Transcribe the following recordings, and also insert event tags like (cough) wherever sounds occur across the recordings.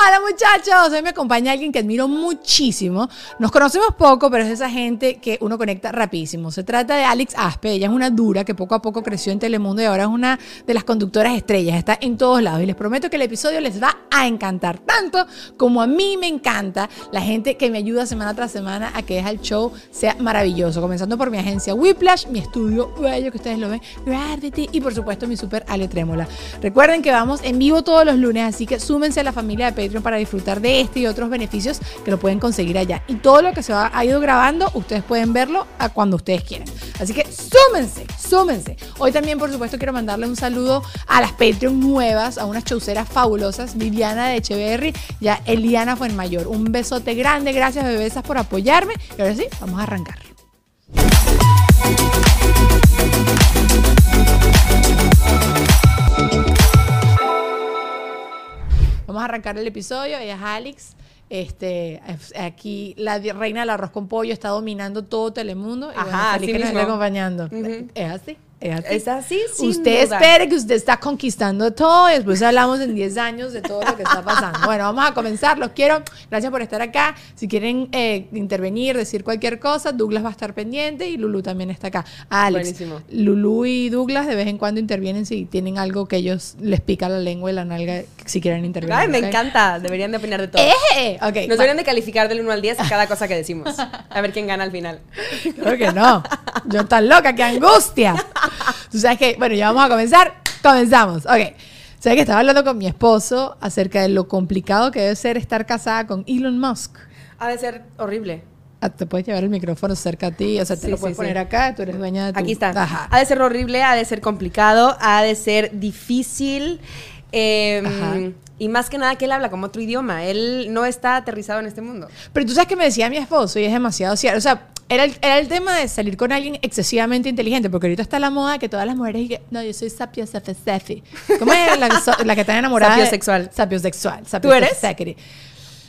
Hola muchachos, hoy me acompaña alguien que admiro muchísimo. Nos conocemos poco, pero es esa gente que uno conecta rapidísimo. Se trata de Alex Aspe, ella es una dura que poco a poco creció en Telemundo y ahora es una de las conductoras estrellas, está en todos lados y les prometo que el episodio les va a encantar, tanto como a mí me encanta la gente que me ayuda semana tras semana a que deja el show sea maravilloso, comenzando por mi agencia Whiplash, mi estudio bello que ustedes lo ven, Gravity y por supuesto mi super Ale Trémola. Recuerden que vamos en vivo todos los lunes, así que súmense a la familia de Patreon para disfrutar de este y otros beneficios que lo pueden conseguir allá. Y todo lo que se ha ido grabando, ustedes pueden verlo a cuando ustedes quieran. Así que súmense, súmense. Hoy también, por supuesto, quiero mandarles un saludo a las Patreon nuevas, a unas chauceras fabulosas, Viviana de Echeverry, ya Eliana Fuenmayor. Un besote grande, gracias bebesas por apoyarme. Y ahora sí, vamos a arrancar. Vamos a arrancar el episodio. Ella es Alex. Este, aquí la reina del arroz con pollo está dominando todo Telemundo. Y Ajá, bueno, feliz así que nos esté acompañando. Es así. Es así. Es así, sin Usted duda. espere que usted está conquistando todo y después hablamos en 10 años de todo lo que está pasando. Bueno, vamos a comenzar. Los quiero. Gracias por estar acá. Si quieren eh, intervenir, decir cualquier cosa, Douglas va a estar pendiente y Lulu también está acá. Alex, Buenísimo. Lulu y Douglas de vez en cuando intervienen si tienen algo que ellos les pica la lengua y la nalga si quieren intervenir. Ay, me ¿ok? encanta. Deberían de opinar de todo. ¡Eh! Ok. Nos deberían de calificar del 1 al 10 a cada cosa que decimos. A ver quién gana al final. Claro que no. Yo tan loca, qué angustia. (laughs) (laughs) Tú sabes que, bueno, ya vamos a comenzar. Comenzamos. Ok. Sabes que estaba hablando con mi esposo acerca de lo complicado que debe ser estar casada con Elon Musk. Ha de ser horrible. Ah, Te puedes llevar el micrófono cerca a ti, o sea, te Sí, lo sí, puedes sí. poner acá, tú eres dueña de tu... Aquí está. Ajá. Ha de ser horrible, ha de ser complicado, ha de ser difícil. eh, Ajá. Y más que nada que él habla como otro idioma. Él no está aterrizado en este mundo. Pero tú sabes que me decía mi esposo y es demasiado cierto. O sea, era el, era el tema de salir con alguien excesivamente inteligente, porque ahorita está la moda que todas las mujeres que, no, yo soy sapiosexual. ¿Cómo es la, so- la que está enamorada? de- Sapiosexual. Sapiosexual. ¿Tú eres?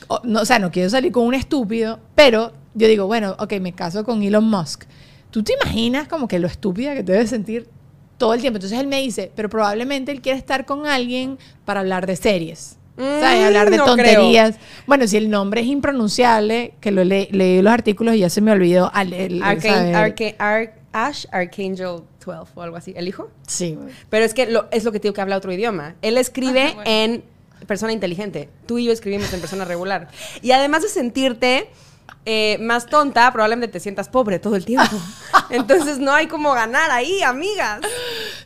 O, no, o sea, no quiero salir con un estúpido, pero yo digo, bueno, ok, me caso con Elon Musk. ¿Tú te imaginas como que lo estúpida que te debes sentir todo el tiempo? Entonces él me dice, pero probablemente él quiere estar con alguien para hablar de series. ¿Sabes? Mm, Hablar de no creo. tonterías. Bueno, si el nombre es impronunciable, que lo le- leí los artículos y ya se me olvidó. Al, el- ¿sabes? Arca- Ar- Ash Archangel 12 o algo así. ¿El hijo? Sí. Pero es que lo, es lo que te digo que habla otro idioma. Él escribe Ajá, bueno. en persona inteligente. Tú y yo escribimos en persona regular. Y además de sentirte eh, más tonta, probablemente te sientas pobre todo el tiempo. (laughs) Entonces no hay como ganar ahí, amigas.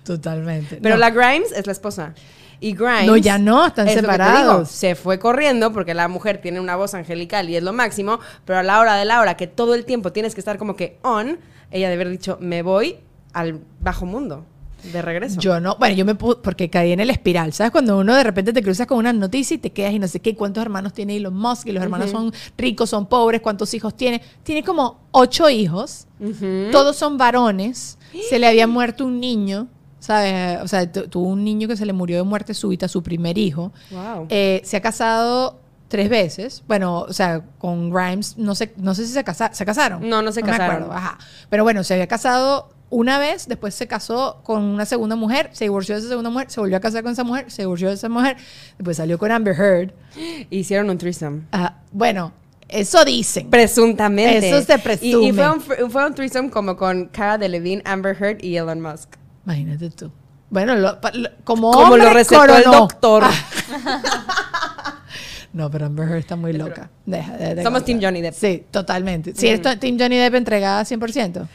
Totalmente. Pero No. la Grimes es la esposa. Y Grimes. No, ya no, están es separados. digo, se fue corriendo porque la mujer tiene una voz angelical y es lo máximo. Pero a la hora de la hora, que todo el tiempo tienes que estar como que on, ella debe haber dicho: Me voy al bajo mundo de regreso. Yo no, bueno, yo me pu- porque caí en el espiral, ¿sabes? Cuando uno de repente te cruzas con una noticia y te quedas y no sé qué, cuántos hermanos tiene Elon Musk, y los hermanos son ricos, son pobres, cuántos hijos tiene. Tiene como ocho hijos, todos son varones, se le había (gasps) muerto un niño, ¿sabes? O sea, tu- tuvo un niño que se le murió de muerte súbita, su primer hijo. Wow. Eh, se ha casado tres veces. Bueno, o sea, con Grimes, no sé, no sé si se, casa- se casaron. No, no se me casaron. acuerdo, ajá. Pero bueno, se había casado una vez, después se casó con una segunda mujer, se divorció de esa segunda mujer, se volvió a casar con esa mujer, se divorció de esa mujer, después salió con Amber Heard. (gasps) Hicieron un threesome. Ajá. Bueno, eso dicen. Presuntamente. Eso se Y, y presume. fue, un, fue un threesome como con Cara Delevingne, Amber Heard y Elon Musk. Imagínate tú. Bueno, lo- lo- como, Como lo recetó el coronó. doctor. (laughs) No, pero Amber Heard está muy loca. Deja, de- de Somos. Team Johnny Depp. Sí, totalmente. Si eres to- Team Johnny Depp entregada 100%.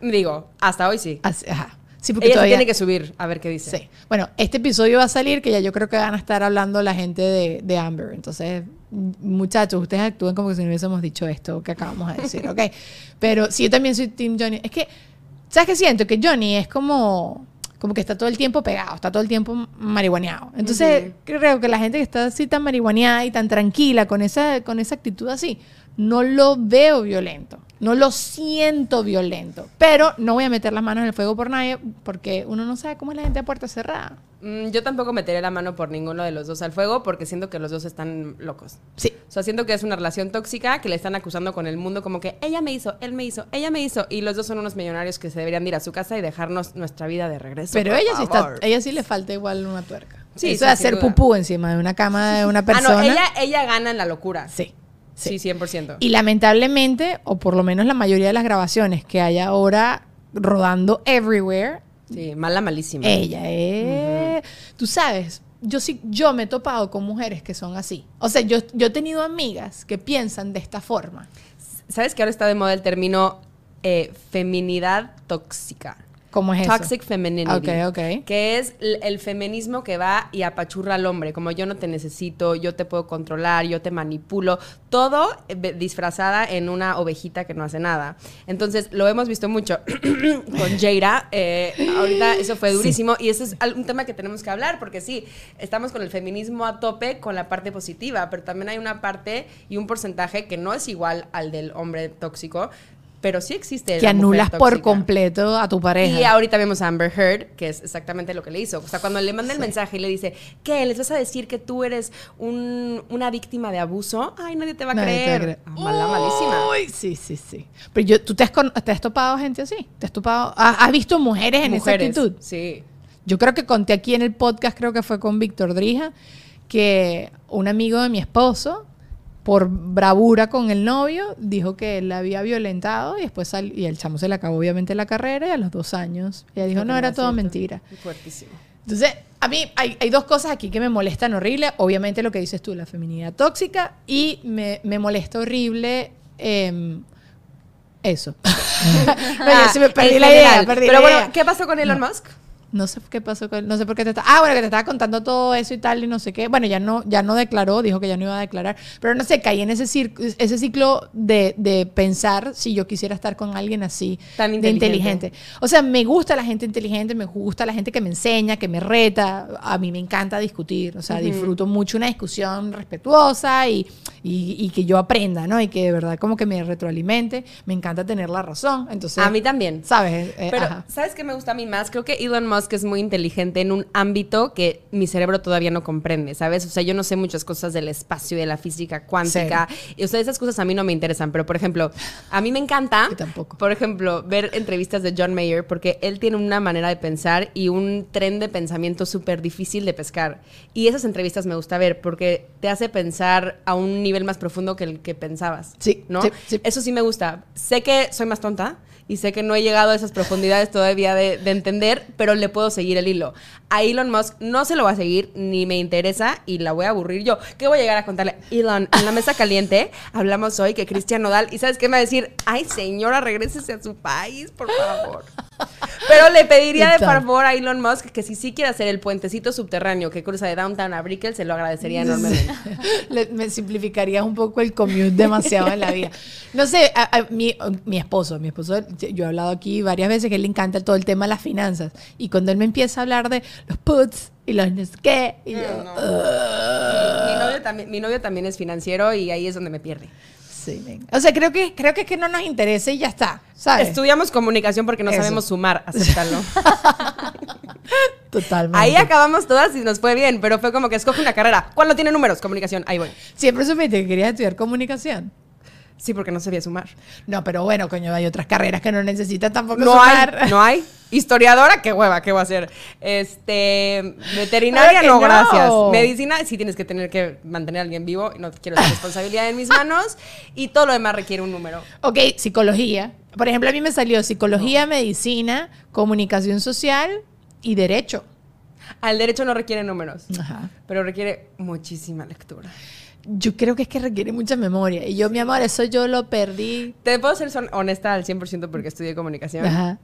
Digo, hasta hoy sí. Así- ajá. Sí, porque Ella se todavía... tiene que subir a ver qué dice. Sí. Bueno, este episodio va a salir que ya yo creo que van a estar hablando la gente de, de Amber. Entonces, muchachos, ustedes actúen como que si no hubiésemos dicho esto que acabamos de decir, ¿ok? (laughs) Pero sí, yo también soy Team Johnny. Es que, ¿sabes qué siento? Que Johnny es como, como que está todo el tiempo pegado, está todo el tiempo marihuaneado. Entonces, creo que la gente que está así tan marihuaneada y tan tranquila con esa, con esa actitud así, no lo veo violento. No lo siento violento. Pero no voy a meter las manos en el fuego por nadie porque uno no sabe cómo es la gente a puerta cerrada. Mm, yo tampoco meteré la mano por ninguno de los dos al fuego porque siento que los dos están locos. Sí. O sea, siento que es una relación tóxica que le están acusando con el mundo como que ella me hizo, él me hizo, ella me hizo. Y los dos son unos millonarios que se deberían de ir a su casa y dejarnos nuestra vida de regreso. Pero ella sí está, ella sí le falta igual una tuerca. Sí, Eso de hacer duda. pupú encima de una cama de una Ah, persona. no, ella, ella gana en la locura. Sí. Sí, 100%. Y lamentablemente, o por lo menos la mayoría de las grabaciones que hay ahora rodando everywhere, Sí, mala, malísima. ella es. Tú sabes, yo sí, yo me he topado con mujeres que son así. O sea, yo, yo he tenido amigas que piensan de esta forma. ¿Sabes que ahora está de moda el término eh, feminidad tóxica? ¿Cómo es Toxic eso? femininity. Ok, ok. Que es el feminismo que va y apachurra al hombre, como yo no te necesito, yo te puedo controlar, yo te manipulo, todo eh, disfrazada en una ovejita que no hace nada. Entonces, lo hemos visto mucho (clears throat) con Jaira. eh, ahorita eso fue durísimo y ese es un tema que tenemos que hablar, porque sí, estamos con el feminismo a tope con la parte positiva, pero también hay una parte y un porcentaje que no es igual al del hombre tóxico, pero sí existe. Que la mujer anulas por completo a tu pareja. Y ahorita vemos a Amber Heard, que es exactamente lo que le hizo. O sea, cuando le manda el mensaje y le dice, ¿qué? ¿Les vas a decir que tú eres un- una víctima de abuso? Ay, nadie te va a Nadie te va a creer. creer. Ah, malísima. Uy, sí, sí, sí. Pero yo, ¿tú te has, te has topado gente así? ¿Te has topado? ¿Has, has visto mujeres en Mujeres. esa actitud? Sí. Yo creo que conté aquí en el podcast, creo que fue con Víctor Drija, que un amigo de mi esposo, por bravura con el novio, dijo que él la había violentado y después sal- y el chamo se le acabó obviamente la carrera y a los dos años ella dijo, no, era todo mentira. Fuertísimo. Entonces, a mí hay, hay dos cosas aquí que me molestan horrible. Obviamente lo que dices tú, la feminidad tóxica, y me, me molesta horrible eso. (laughs) no, me perdí la idea, perdí Pero la bueno. ¿qué pasó con Elon Musk? No sé qué pasó con no sé por qué te está. Ah, bueno, que te estaba contando todo eso y tal y no sé qué. Bueno, ya no ya no declaró, dijo que ya no iba a declarar, pero no sé, caí en ese cir- ese ciclo de, de pensar si yo quisiera estar con alguien así Tan de inteligente. inteligente. O sea, me gusta la gente inteligente, me gusta la gente que me enseña, que me reta. A mí me encanta discutir, o sea, disfruto mucho una discusión respetuosa y, y, y que yo aprenda, ¿no? Y que de verdad como que me retroalimente. Me encanta tener la razón. Entonces, A mí también. ¿sabes? Eh, Pero, ajá. ¿sabes qué me gusta a mí más? Creo que Elon Musk es muy inteligente en un ámbito que mi cerebro todavía no comprende, ¿sabes? O sea, yo no sé muchas cosas del espacio y de la física cuántica. Y, o sea, esas cosas a mí no me interesan. Pero, por ejemplo, a mí me encanta, tampoco. por ejemplo, ver entrevistas de John Mayer porque él tiene una manera de pensar y un tren de pensamiento súper difícil de pescar. Y esas entrevistas me gusta ver porque te hace pensar a un nivel más profundo que el que pensabas. Sí, ¿no? sí, sí. Eso sí me gusta. Sé que soy más tonta y sé que no he llegado a esas profundidades todavía de, de entender, pero le puedo seguir el hilo. A Elon Musk no se lo va a seguir, ni me interesa y la voy a aburrir yo. ¿Qué voy a llegar a contarle? Elon, en la mesa caliente hablamos hoy que Cristian Nodal, y ¿sabes qué me va a decir? Ay, señora, regrésese a su país, por favor. Pero le pediría de favor a Elon Musk que si sí quiere hacer el puentecito subterráneo que cruza de Downtown a Brickell, se lo agradecería enormemente. (laughs) Le- me simplificaría un poco el commute demasiado en la vida. No sé, a- a- mi, mi esposo, mi esposo, yo he hablado aquí varias veces que él le encanta todo el tema de las finanzas. Y cuando él me empieza a hablar de los puts y los no sé qué, y yo, No, Mi, mi novio también, mi novio también es financiero y ahí es donde me pierde. sí. O sea, creo que, creo que es que no nos interesa y ya está, ¿sabes? Estudiamos comunicación porque no Eso. sabemos sumar, acéptalo. (laughs) Totalmente. Ahí acabamos todas y nos fue bien, pero fue como que escoge una carrera. ¿Cuál no tiene números? Comunicación, ahí voy. Siempre supiste que querías estudiar comunicación. Sí, porque no sabía sumar. No, pero bueno, coño, hay otras carreras que no necesitan tampoco No sumar. hay, no hay. Historiadora, qué hueva, ¿qué voy a hacer? Este, veterinaria, no, no. gracias. Medicina, sí tienes que tener que mantener a alguien vivo, y no quiero esa responsabilidad en mis manos. Y todo lo demás requiere un número. Ok, psicología. Por ejemplo, a mí me salió psicología, medicina, comunicación social y derecho. Al derecho no requiere números, Ajá. pero requiere muchísima lectura. Yo creo que es que requiere mucha memoria. Y yo, mi amor, eso yo lo perdí. Te puedo ser son- honesta al 100% porque estudié comunicación. Ajá.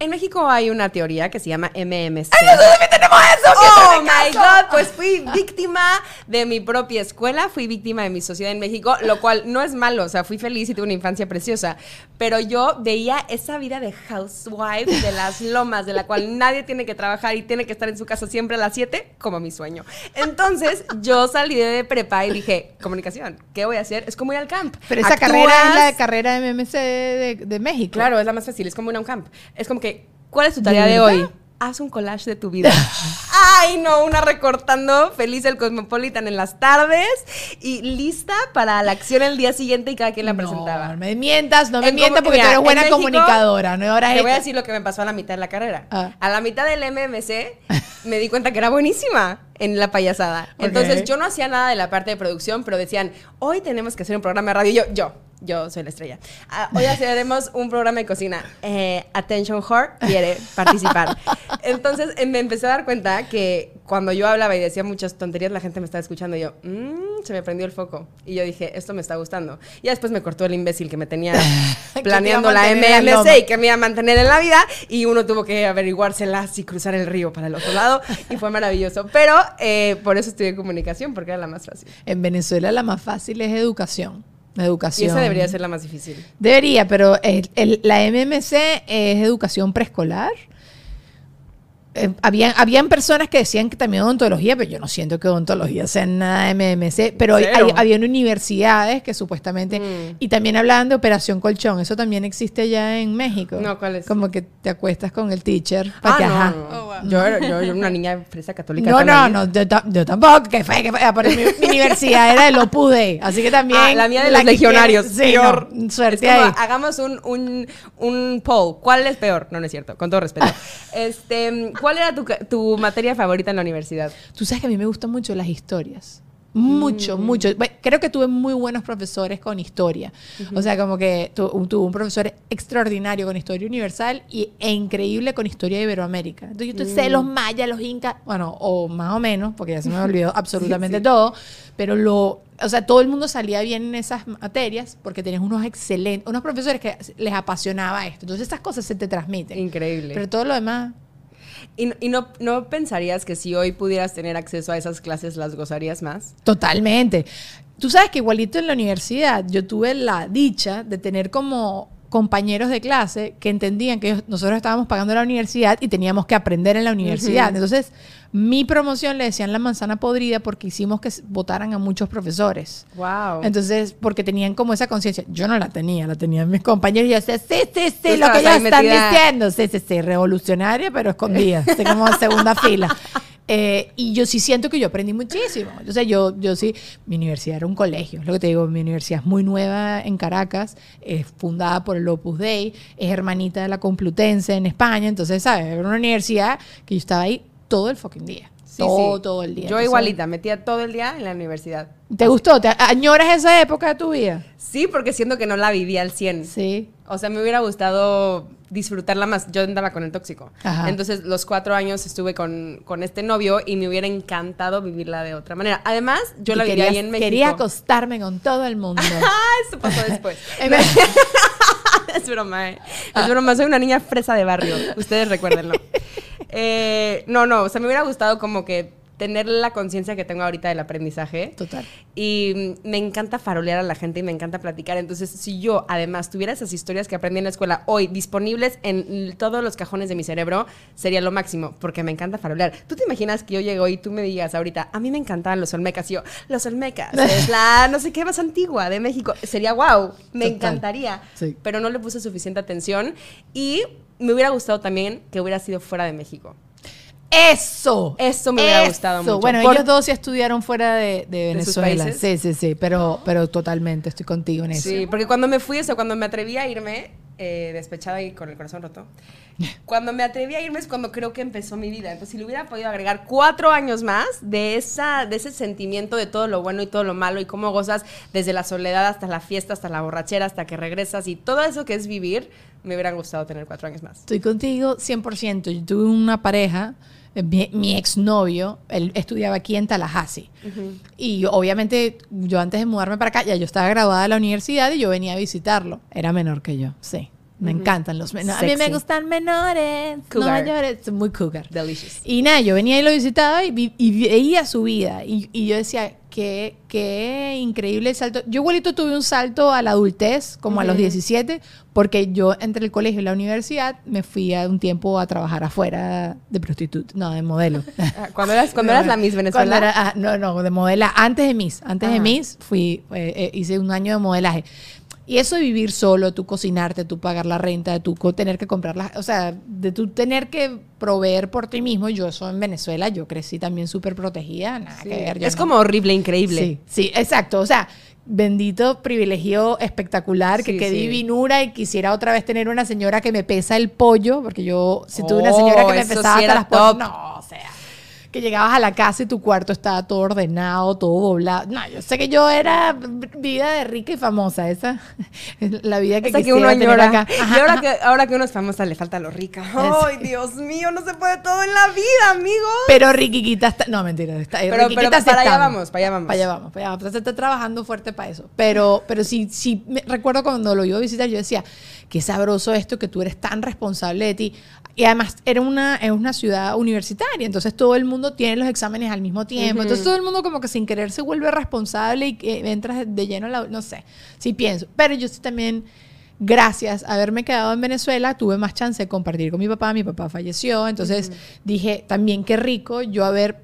En México hay una teoría que se llama MMC. también tenemos eso! Oh my God, pues fui víctima de mi propia escuela, fui víctima de mi sociedad en México, lo cual no es malo, o sea, fui feliz y tuve una infancia preciosa, pero yo veía esa vida de housewife de las lomas, de la cual nadie tiene que trabajar y tiene que estar en su casa siempre a las 7, como mi sueño. Entonces, yo salí de prepa y dije, comunicación, ¿qué voy a hacer? Es como ir al camp. Pero esa Actúas- carrera es la carrera de MMC de, de México. Claro, es la más fácil, es como ir a un camp. Es como que, ¿cuál es tu tarea ¿De de, hoy? Haz un collage de tu vida. (laughs) Ay, no, una recortando feliz el Cosmopolitan en las tardes y lista para la acción el día siguiente y cada quien la presentaba. No me mientas, no me En mientas porque mira, tú eres en buena México, comunicadora. No ahora Te voy a decir lo que me pasó a la mitad de la carrera. Ah. A la mitad del MMC me di cuenta que era buenísima en la payasada. Ok. Entonces yo no hacía nada de la parte de producción, pero decían, hoy tenemos que hacer un programa de radio. Y yo, yo, yo soy la estrella. Ah, hoy haremos un programa de cocina. Eh, Attention Whore quiere participar. (laughs) Entonces eh, me empecé a dar cuenta que cuando yo hablaba y decía muchas tonterías, la gente me estaba escuchando y yo, "Mm", se me prendió el foco. Y yo dije, esto me está gustando. Y después me cortó el imbécil que me tenía (laughs) te planeando la loma. y que me iba a mantener en la vida y uno tuvo que averiguárselas y cruzar el río para el otro lado y fue maravilloso. Pero eh, por eso estudié comunicación porque era la más fácil. En Venezuela la más fácil es educación. Y Educación. esa debería ser la más difícil. Debería, pero el- el- la MMC es educación preescolar. Eh, habían, habían personas que decían que también odontología, pero yo no siento que odontología sea nada de MMC. Pero hay, hay- habían universidades que supuestamente. Mm. Y también hablaban de Operación Colchón. Eso también existe allá en México. No, ¿cuál es? Como que te acuestas con el teacher. Ah, que, no, ajá. no. Yo, era, yo era una niña fresa católica. No, no, la vida. no, yo, yo tampoco, que fue, que fue, mi, mi universidad era el Opus Dei, así que también. Ah, la mía de la los legionarios. quiere- sí, peor. no, suerte Es como, ahí. hagamos un, un, un poll. ¿Cuál es peor? No, no es cierto. Con todo respeto. (laughs) este, ¿Cuál era tu, tu materia favorita en la universidad? Tú sabes que a mí me gustan mucho las historias. Mucho, Mm. mucho. Creo que tuve muy buenos profesores con historia. O sea, como que tu- un- tuve un profesor extraordinario con historia universal y, e increíble con historia de Iberoamérica. Entonces yo te sé Mm. los mayas, los incas, bueno, o más o menos, porque ya se me olvidó (laughs) (laughs) absolutamente todo, pero lo, o sea, todo el mundo salía bien en esas materias porque tenías unos excelentes, unos profesores que les apasionaba esto. Entonces esas cosas se te transmiten. Increíble. Pero todo lo demás, ¿Y, y no, no pensarías que si hoy pudieras tener acceso a esas clases las gozarías más? Totalmente. Tú sabes que igualito en la universidad yo tuve la dicha de tener como compañeros de clase que entendían que nosotros estábamos pagando la universidad y teníamos que aprender en la universidad. Entonces, mi promoción le decían la manzana podrida porque hicimos que votaran a muchos profesores. Wow. Entonces, porque tenían como esa conciencia. Yo no la tenía, la tenían mis compañeros. Y yo decía, sí, sí, sí, lo que ellos están metida. diciendo. Sí, sí, sí, revolucionaria, pero escondida. (laughs) Como segunda fila. Eh, y yo sí siento que yo aprendí muchísimo. O sea, yo, yo sí, mi universidad era un colegio, es lo que te digo, mi universidad es muy nueva en Caracas, es fundada por el Opus Dei, es hermanita de la Complutense en España, entonces, ¿sabes? Era una universidad que yo estaba ahí todo el fucking día. Sí, todo, sí. todo el día. Yo igualita, metía todo el día en la universidad. ¿Te gustó? ¿Te añoras esa época de tu vida? Sí, porque siento que no la viví al 100. Sí. O sea, me hubiera gustado disfrutarla más. Yo andaba con el tóxico. Ajá. Entonces, los cuatro años estuve con, con este novio y me hubiera encantado vivirla de otra manera. Además, yo Y la viví querías- ahí en México. Quería acostarme con todo el mundo. (laughs) Ah, eso pasó después. (laughs) (laughs) (laughs) Es broma, ¿eh? Es broma, soy una niña fresa de barrio. Ustedes recuérdenlo. (laughs) Eh, no, no, o sea, me hubiera gustado como que tener la conciencia que tengo ahorita del aprendizaje. Total. Y mm, me encanta farolear a la gente y me encanta platicar. Entonces, si yo además tuviera esas historias que aprendí en la escuela hoy disponibles en todos los cajones de mi cerebro, sería lo máximo, porque me encanta farolear. ¿Tú te imaginas que yo llego y tú me digas ahorita, a mí me encantaban los Olmecas? Y yo, los Olmecas, es la (laughs) no sé qué más antigua de México. Sería wow, me Total. encantaría. Sí. Pero no le puse suficiente atención y me hubiera gustado también que hubiera sido fuera de México. Eso. Eso me hubiera gustado mucho. Bueno, Por- ellos dos sí estudiaron fuera de, de ¿De sus Venezuela. Sí, sí, sí, pero, pero totalmente estoy contigo en eso. Sí, porque cuando me fui, o sea, cuando me atreví a irme, eh, despechada y con el corazón roto, (laughs) cuando me atreví a irme es cuando creo que empezó mi vida. Entonces, si le hubiera podido agregar cuatro años más de, esa, de ese sentimiento de todo lo bueno y todo lo malo y cómo gozas desde la soledad hasta la fiesta, hasta la borrachera, hasta que regresas y todo eso que es vivir, me hubiera gustado tener cuatro años más. Estoy contigo 100%. Yo tuve una pareja, mi, mi exnovio, él estudiaba aquí en Tallahassee. Y yo, obviamente, yo antes de mudarme para acá, ya yo estaba graduada de la universidad y yo venía a visitarlo. Era menor que yo, sí. Me encantan los menores. A mí me gustan menores, no Cougar. mayores. Muy cougar. Delicious. Y nada, yo venía y lo visitaba y, vi- y veía su vida. Y, y yo decía, qué, qué increíble el salto. Yo igualito tuve un salto a la adultez, como a los 17, porque yo entre el colegio y la universidad me fui a un tiempo a trabajar afuera de prostituta, no, de modelo. (laughs) Ah, Cuando eras, cuando eras la Miss Venezuela. Era- ah, no, no, de modela. Antes de Miss. Antes de. Miss fui, eh, eh, hice un año de modelaje. Y eso de vivir solo, tú cocinarte, tú pagar la renta, tú tener que comprar las... O sea, de tú tener que proveer por ti mismo. Yo eso en Venezuela, yo crecí también súper protegida. Nada Sí. que ver. yo es no. como horrible, increíble. Sí, sí, exacto. O sea, bendito privilegio espectacular, que qué sí. divinura y quisiera otra vez tener una señora que me pesa el pollo, porque yo, si tuve una señora que Oh, me pesaba hasta las pollas, top. no, o sea, que llegabas a la casa y tu cuarto estaba todo ordenado, todo doblado. No, yo sé que yo era vida de rica y famosa, esa (laughs) es la vida que Hasta que quisiera uno tener acá. Y ahora que, ahora que uno es famosa le falta lo rica. ¡Ay, Dios mío! No se puede todo en la vida, amigos. Pero Riquiquita está. No, mentira. Está, Pero- pero sí para allá vamos, para allá vamos. Para allá vamos, para allá vamos. Entonces está trabajando fuerte para eso. Pero, pero sí, sí, me- recuerdo cuando lo iba a visitar, yo decía, qué sabroso esto que tú eres tan responsable de ti. Y además era una, es una ciudad universitaria, entonces todo el mundo tiene los exámenes al mismo tiempo. Entonces todo el mundo como que sin querer se vuelve responsable y que entras de lleno a la... No sé, sí pienso. Pero yo sí también gracias a haberme quedado en Venezuela, tuve más chance de compartir con mi papá. Mi papá falleció, entonces dije también qué rico yo haber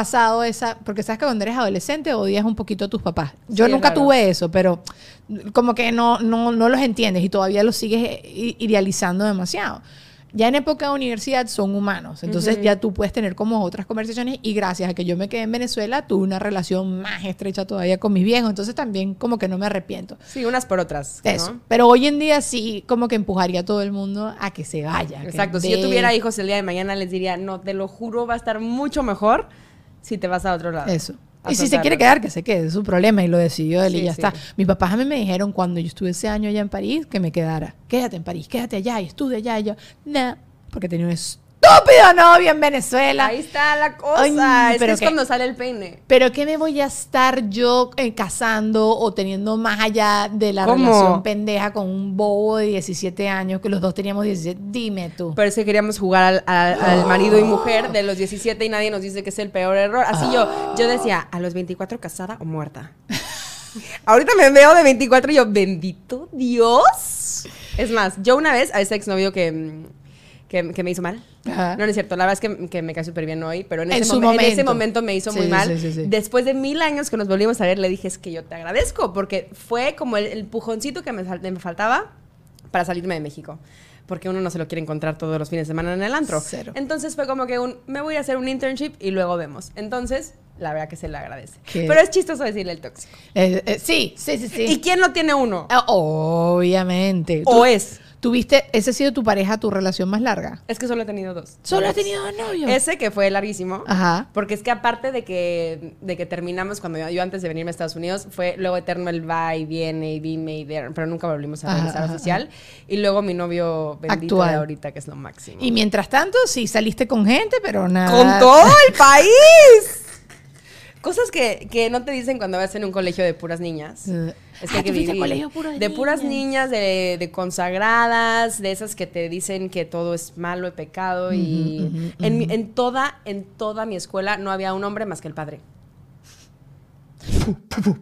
pasado esa, porque sabes que cuando eres adolescente odias un poquito a tus papás. Yo Sí, es nunca raro. tuve eso, pero como que no, no, no los entiendes y todavía los sigues idealizando demasiado. Ya en época de universidad son humanos, entonces ya tú puedes tener como otras conversaciones y gracias a que yo me quedé en Venezuela tuve una relación más estrecha todavía con mis viejos, entonces también como que no me arrepiento. Sí, unas por otras. ¿no? Eso. Pero hoy en día sí, como que empujaría a todo el mundo a que se vaya. Exacto. Si yo ve- tuviera hijos el día de mañana, les diría, no, te lo juro, va a estar mucho mejor si te vas a otro lado. Eso. Y si se quiere quedar, que se quede, es su problema y lo decidió él y ya sí. está. Mis papás a mí me dijeron cuando yo estuve ese año allá en París que me quedara. Quédate en París, quédate allá y estudia allá. Y yo, no, porque tenía un estúpido novio en Venezuela. Ahí está la cosa. Ay, es pero que es que- cuando sale el peine. Pero ¿qué me voy a estar yo eh, casando o teniendo más allá de la ¿Cómo? relación pendeja con un bobo de 17 años que los dos teníamos 17? Dime tú. Pero es que queríamos jugar al, al- (gasps) al marido y mujer de los 17 y nadie nos dice que es el peor error. Así yo, yo decía, a los 24 casada o muerta. (laughs) Ahorita me veo de 24 y yo, bendito Dios. Es más, yo una vez a ese exnovio que, mm, que, que me hizo mal. Ajá. No, no es cierto. La verdad es que, que me cae súper bien hoy, pero en, En ese, su momen- en ese momento. momento me hizo Sí, muy mal. sí, sí. Después de mil años que nos volvimos a ver, le dije, es que yo te agradezco, porque fue como el, el pujoncito que me, me faltaba para salirme de México. Porque uno no se lo quiere encontrar todos los fines de semana en el antro. Cero. Entonces fue como que un, me voy a hacer un internship y luego vemos. Entonces, la verdad que se le agradece. Qué- Pero es chistoso decirle el tóxico. Eh, eh, sí, sí, sí, sí. ¿Y quién no tiene uno? Ah, Obviamente. O Tú- es. ¿Tuviste, ese ha sido tu pareja, tu relación más larga? Es que solo he tenido dos. Solo has tenido dos novios. Ese que fue larguísimo. Ajá. Porque es que aparte de que, de que terminamos cuando yo, yo antes de venirme a Estados Unidos, fue luego eterno el va y viene y dime y there, pero nunca volvimos a regresar ajá, oficial. Y luego mi novio bendito Actual. de ahorita, que es lo máximo. Y mientras tanto, sí saliste con gente, pero nada. ¡Con todo el (laughs) país! Cosas que, que no te dicen cuando vas en un colegio de puras niñas. Eh, Es que ah, hay que ¿tú fuiste a vivir. colegio puro de de puras niñas? niñas, de, de consagradas, de esas que te dicen que todo es malo y pecado. y en, toda, en toda mi escuela no había un hombre más que el padre.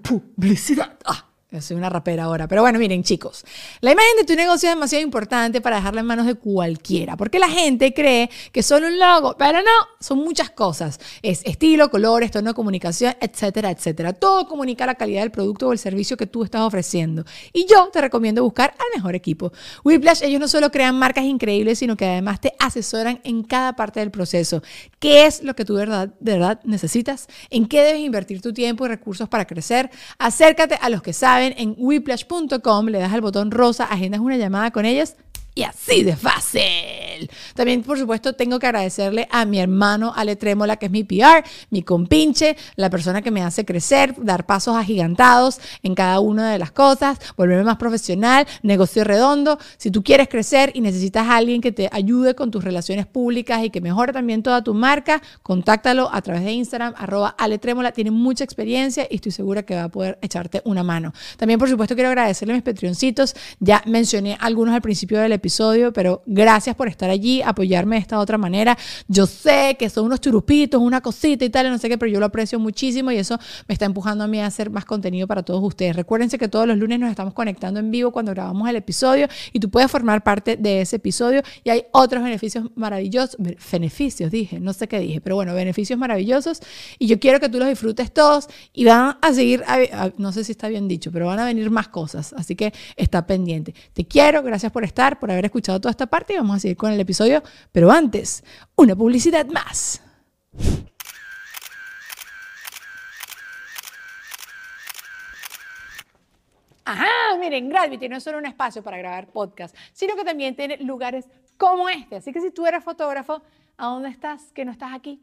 Publicidad. Ah, soy una rapera ahora. Pero bueno, miren, chicos. La imagen de tu negocio es demasiado importante para dejarla en manos de cualquiera. Porque la gente cree que solo un logo. Pero no, son muchas cosas. Es estilo, colores, tono de comunicación, etcétera, etcétera. Todo comunica la calidad del producto o el servicio que tú estás ofreciendo. Y yo te recomiendo buscar al mejor equipo. Whiplash, ellos no solo crean marcas increíbles, sino que además te asesoran en cada parte del proceso. ¿Qué es lo que tú de verdad, de verdad necesitas? ¿En qué debes invertir tu tiempo y recursos para crecer? Acércate a los que saben en whiplash.com, le das al botón rosa, agendas una llamada con ellos y así de fácil. También, por supuesto, tengo que agradecerle a mi hermano Ale Trémola, que es mi PR, mi compinche, la persona que me hace crecer, dar pasos agigantados en cada una de las cosas, volverme más profesional, negocio redondo. Si tú quieres crecer y necesitas alguien que te ayude con tus relaciones públicas y que mejore también toda tu marca, contáctalo a través de Instagram, arroba Ale Trémola. Tiene mucha experiencia y estoy segura que va a poder echarte una mano. También, por supuesto, quiero agradecerle a mis Patreoncitos. Ya mencioné algunos al principio del episodio, pero gracias por estar allí, apoyarme de esta otra manera. Yo sé que son unos churupitos, una cosita y tal, no sé qué, pero yo lo aprecio muchísimo y eso me está empujando a mí a hacer más contenido para todos ustedes. Recuérdense que todos los lunes nos estamos conectando en vivo cuando grabamos el episodio y tú puedes formar parte de ese episodio y hay otros beneficios maravillosos, beneficios dije, no sé qué dije, pero bueno, beneficios maravillosos y yo quiero que tú los disfrutes todos y van a seguir, no sé si está bien dicho, pero van a venir más cosas, así que está pendiente. Te quiero, gracias por estar, por haber escuchado toda esta parte y vamos a seguir con el episodio, pero antes, una publicidad más. Ajá, miren, Gravity no es solo un espacio para grabar podcast, sino que también tiene lugares como este. Así que si tú eres fotógrafo, ¿a dónde estás? Que no estás aquí.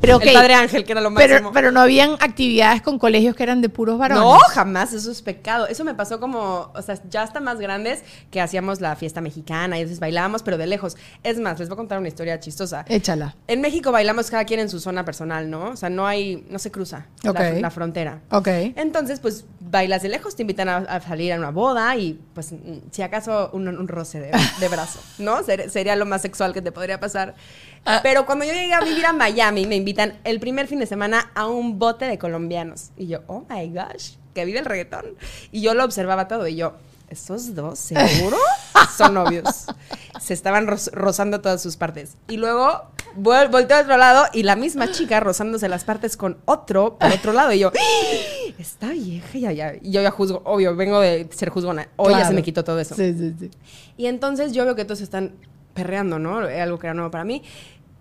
Pero, El padre Ángel, que era lo máximo. pero, pero no habían actividades con colegios que eran de puros varones. No, jamás, eso es pecado. Eso me pasó como, o sea, ya hasta más grandes que hacíamos la fiesta mexicana y entonces bailábamos, pero de lejos. Es más, les voy a contar una historia chistosa. Échala. En México bailamos cada quien en su zona personal, ¿no? O sea, no hay, no se cruza la- Ok. la, frontera. Ok. Entonces, pues bailas de lejos, te invitan a, a salir a una boda y, pues, si acaso, un, un roce de, de brazo, ¿no? Ser- sería lo más sexual que te podría pasar. Ah. Pero cuando yo llegué a vivir a Miami, me invitan el primer fin de semana a un bote de colombianos. Y yo, oh my gosh, que vive el reggaetón. Y yo lo observaba todo y yo, ¿estos dos seguro (laughs) son novios? Se estaban roz- rozando todas sus partes. Y luego vol- volteo al otro lado y la misma chica rozándose las partes con otro por otro lado. Y yo, (gasps) está vieja ya, ya. Y yo ya juzgo, obvio, vengo de ser juzgona. Hoy ya se Claro. me quitó todo eso. Sí, sí, sí. Y entonces yo veo que todos están perreando, ¿no? Algo que era nuevo para mí.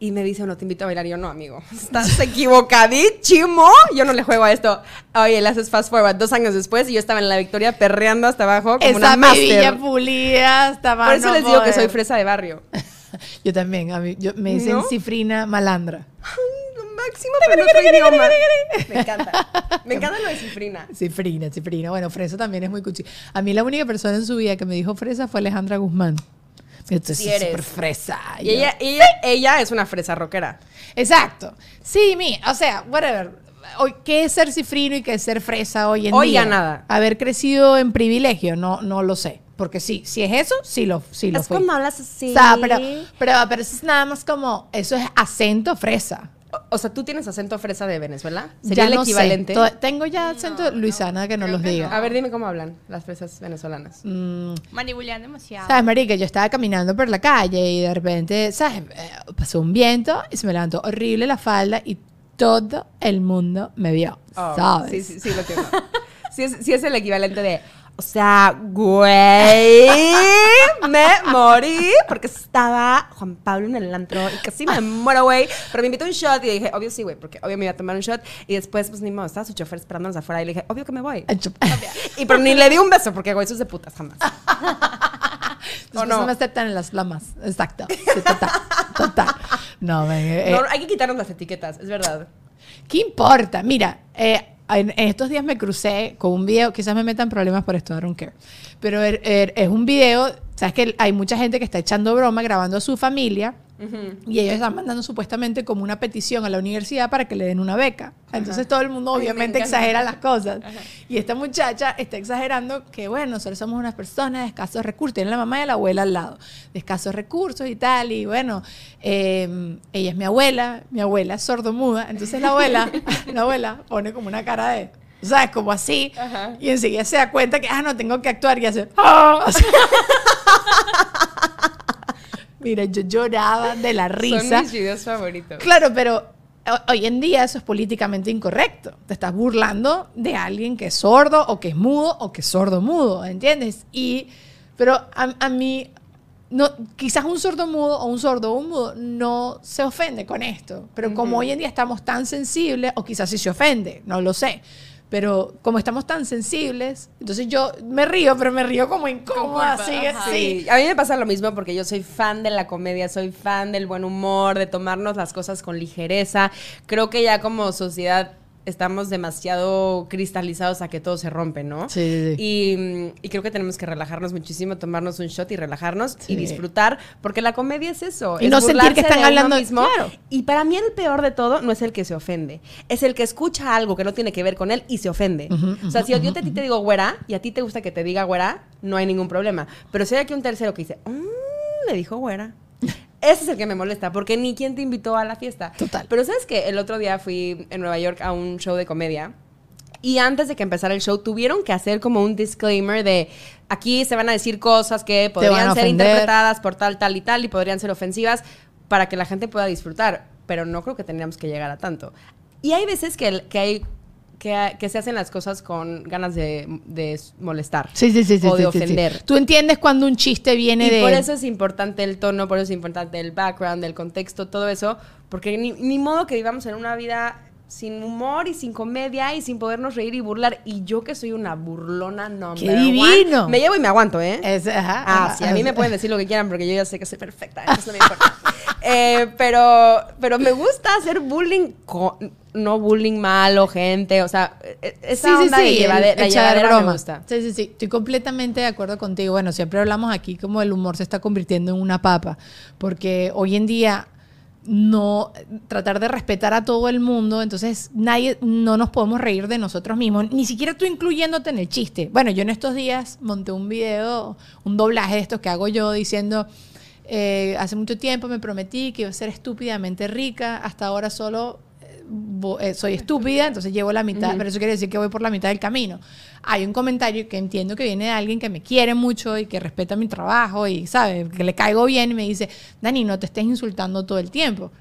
Y me dice uno, te invito a bailar. Y yo, no, amigo, (laughs) estás equivocadísimo. Yo no le juego a esto. Oye, le haces fast forward dos años después y yo estaba en la Victoria perreando hasta abajo como Esa una master. pulida estaba Por eso no les digo que poder. soy fresa de barrio. (laughs) Yo también, a mí, yo, me dicen ¿No? cifrina malandra. Máximo, pero otro idioma. Me encanta. Me encanta lo de cifrina. (laughs) Cifrina, cifrina. Bueno, fresa también es muy cuchi. A mí la única persona en su vida que me dijo fresa fue Alejandra Guzmán. Entonces, Sí eres. súper fresa. Y Yo- ella, ella, ella es una fresa rockera. Exacto. Sí, mi, o sea, whatever. Hoy, ¿Qué es ser cifrino y qué es ser fresa hoy en Hoy día? nada. Haber crecido en privilegio, no, no lo sé. Porque sí, si es eso, sí lo, sí lo Es fui. como hablas así. O sea, pero, pero, pero eso es nada más como, eso es acento fresa. O, o sea, ¿tú tienes acento fresa de Venezuela? ¿Sería Ya el no equivalente? Tengo ya acento luisana que no los diga. A ver, dime cómo hablan las fresas venezolanas. Mm, Manipulean demasiado. ¿Sabes, marica? Yo estaba caminando por la calle y de repente, ¿sabes? Eh, Pasó un viento y se me levantó horrible la falda y todo el mundo me vio, Oh, ¿sabes? Sí, sí, sí, lo tengo. (laughs) sí, es, sí es el equivalente de, o sea, güey, me morí porque estaba Juan Pablo en el antro y casi me muero, güey. Pero me invitó a un shot y dije, obvio sí, güey, porque obvio me iba a tomar un shot. Y después, pues ni modo, estaba su chofer esperándonos afuera y le dije, obvio que me voy. (laughs) Y pero ni le di un beso porque, güey, eso es de putas jamás. (laughs) Después no? no me aceptan en las lamas. Exacto. Sí, total. total. No, me, eh, No, hay que quitarnos las etiquetas, es verdad. ¿Qué importa? Mira, eh, en, estos días me crucé con un video, quizás me metan problemas por esto, I don't care. Pero er- er- es un video, sabes que hay mucha gente que está echando broma grabando a su familia y ellos están mandando supuestamente como una petición a la universidad para que le den una beca. Entonces todo el mundo obviamente exagera las cosas. Y esta muchacha está exagerando que, bueno, nosotros somos unas personas de escasos recursos. Tienen la mamá y la abuela al lado, de escasos recursos y tal. Y bueno, eh, ella es mi abuela, mi abuela es sordomuda. Entonces la abuela, (laughs) la abuela pone como una cara de, ¿sabes? Como así. Ajá. Y enseguida se da cuenta que, ah, no, tengo que actuar y hace, ¡ah! (laughs) Mira, yo lloraba de la risa. Son mis videos favoritos. Claro, pero ho- hoy en día eso es políticamente incorrecto. Te estás burlando de alguien que es sordo o que es mudo o que es sordo mudo, ¿entiendes? Y, pero a, a mí, no, quizás un sordo mudo o un sordo o un mudo no se ofende con esto. Pero como hoy en día estamos tan sensibles, o quizás sí se ofende, no lo sé. Pero como estamos tan sensibles, entonces yo me río, pero me río como incómoda, así, así. Sí, a mí me pasa lo mismo porque yo soy fan de la comedia, soy fan del buen humor, de tomarnos las cosas con ligereza. Creo que ya como sociedad estamos demasiado cristalizados a que todo se rompe, ¿no? Sí, sí, sí. Y, mm, y creo que tenemos que relajarnos muchísimo, tomarnos un shot y relajarnos Sí. y disfrutar, porque la comedia es eso. Y es no sentir que están hablando- mismo. claro. Y para mí el peor de todo no es el que se ofende, es el que escucha algo que no tiene que ver con él y se ofende. o sea, si yo, te- a ti te digo güera y a ti te gusta que te diga güera, no hay ningún problema. Pero si hay aquí un tercero que dice, "Mm, le dijo güera. Ese es el que me molesta, porque ni quién te invitó a la fiesta. Total. Pero sabes que el otro día fui en Nueva York a un show de comedia. Y antes de que empezara el show, tuvieron que hacer como un disclaimer de aquí se van a decir cosas que podrían ser interpretadas por tal, tal y tal y podrían ser ofensivas para que la gente pueda disfrutar. Pero no creo que tendríamos que llegar a tanto. Y hay veces que, el- que hay que, que se hacen las cosas con ganas de, de molestar Sí, sí, sí, sí. o de sí, sí, sí. ofender. Tú entiendes cuando un chiste viene Y de... por eso es importante el tono, por eso es importante el background, el contexto, todo eso, porque ni, ni modo que vivamos en una vida sin humor y sin comedia y sin podernos reír y burlar. Y yo que soy una burlona no ¡Qué divino! Me llevo y me aguanto, ¿eh? Es- ajá, Ah, ajá, sí, a mí me pueden decir lo que quieran porque yo ya sé que soy perfecta, entonces no me importa. (laughs) Eh, pero, pero me gusta hacer bullying, con- no bullying malo, gente, o sea, eh, esa onda de llevade- el- la echar broma. me gusta. Sí, sí, sí. Estoy completamente de acuerdo contigo. Bueno, siempre hablamos aquí como el humor se está convirtiendo en una papa, porque hoy en día no tratar de respetar a todo el mundo, entonces nadie no nos podemos reír de nosotros mismos, ni siquiera tú incluyéndote en el chiste. Bueno, yo en estos días monté un video, un doblaje de estos que hago yo diciendo eh, hace mucho tiempo me prometí que iba a ser estúpidamente rica, hasta ahora solo soy estúpida, entonces llevo la mitad, pero eso quiere decir que voy por la mitad del camino. Hay un comentario que entiendo que viene de alguien que me quiere mucho y que respeta mi trabajo y sabe que le caigo bien y me dice, Dani, no te estés insultando todo el tiempo.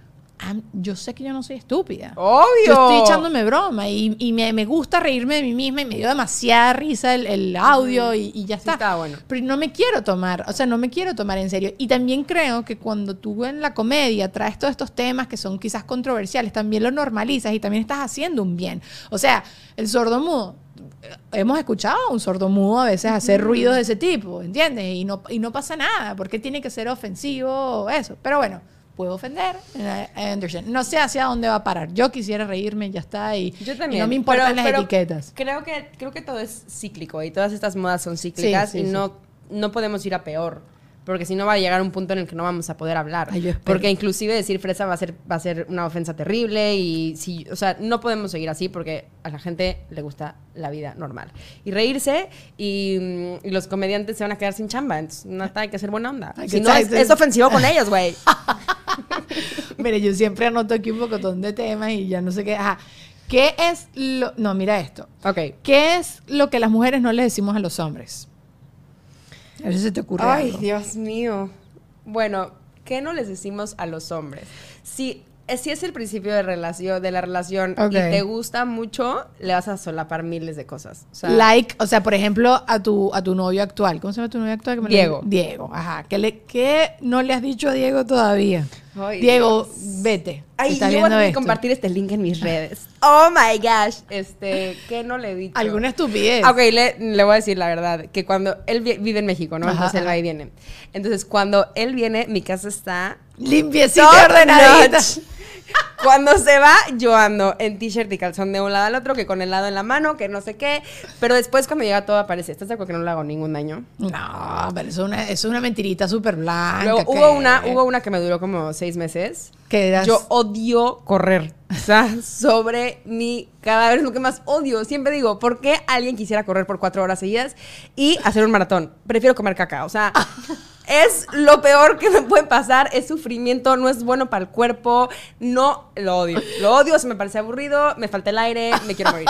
Ah, yo sé que yo no soy estúpida. ¡Obvio! Yo estoy echándome broma y, y me, me gusta reírme de mí misma y me dio demasiada risa el, el audio y, y ya Sí está. bueno. Pero no me quiero tomar, o sea, no me quiero tomar en serio. Y también creo que cuando tú en la comedia traes todos estos temas que son quizás controversiales, también lo normalizas y también estás haciendo un bien. O sea, el sordomudo. eh, Hemos escuchado a un sordomudo a veces hacer ruidos de ese tipo, ¿entiendes? Y no, y no pasa nada, porque tiene que ser ofensivo eso. Pero bueno, puedo ofender, eh, I understand. No sé hacia dónde va a parar. Yo quisiera reírme, ya está, y, Yo y también. no me importan pero- las pero etiquetas. Creo que, creo que todo es cíclico y todas estas modas son cíclicas Sí, sí, y no, no podemos ir a peor. Porque si no va a llegar un punto en el que no vamos a poder hablar. Ay, porque inclusive decir fresa va a ser, va a ser una ofensa terrible y si, o sea, no podemos seguir así porque a la gente le gusta la vida normal. Y reírse y, mm, y los comediantes se van a quedar sin chamba. Entonces, no hay que hacer buena onda. Si no, es, ofensivo con ellos, güey. (laughs) Mire, yo siempre anoto aquí un pocotón de temas y ya no sé qué. Ajá. ¿Qué es lo.? No, mira esto. ok. ¿Qué es lo que las mujeres no les decimos a los hombres? A ver si se te ocurre. Ay, algo. Dios mío. Bueno, ¿qué no les decimos a los hombres? Si, si es el principio de, relación, de la relación Ok. y te gusta mucho, le vas a solapar miles de cosas. O sea, like, o sea, por ejemplo, a tu, a tu novio actual. ¿Cómo se llama tu novio actual? Diego. Diego, ajá. ¿Qué, le, ¿Qué no le has dicho a Diego todavía? Ay, Diego, Dios. vete. Ay, yo voy a tener que compartir este link en mis redes. Oh my gosh. Este, ¿qué no le he dicho? Alguna estupidez. Ok, le, le voy a decir la verdad, que cuando él vi- vive en México, ¿no? Ajá, Entonces él va y viene. Entonces, cuando él viene, mi casa está Limpiecita ordenadita. Cuando se va, yo ando en t-shirt y calzón de un lado al otro, que con el lado en la mano, que no sé qué. Pero después, cuando llega todo, aparece. ¿Estás de acuerdo que no le hago ningún daño? No, pero es una, es una mentirita súper blanca. Luego, hubo una, hubo una que me duró como seis meses. eras- Yo odio correr. (laughs) O sea, sobre mi cadáver es lo que más odio. Siempre digo, ¿por qué alguien quisiera correr por cuatro horas seguidas y hacer un maratón? Prefiero comer caca. O sea, (laughs) es lo peor que me puede pasar. Es sufrimiento, no es bueno para el cuerpo. No, lo odio. Lo odio, se me parece aburrido, me falta el aire, me quiero morir.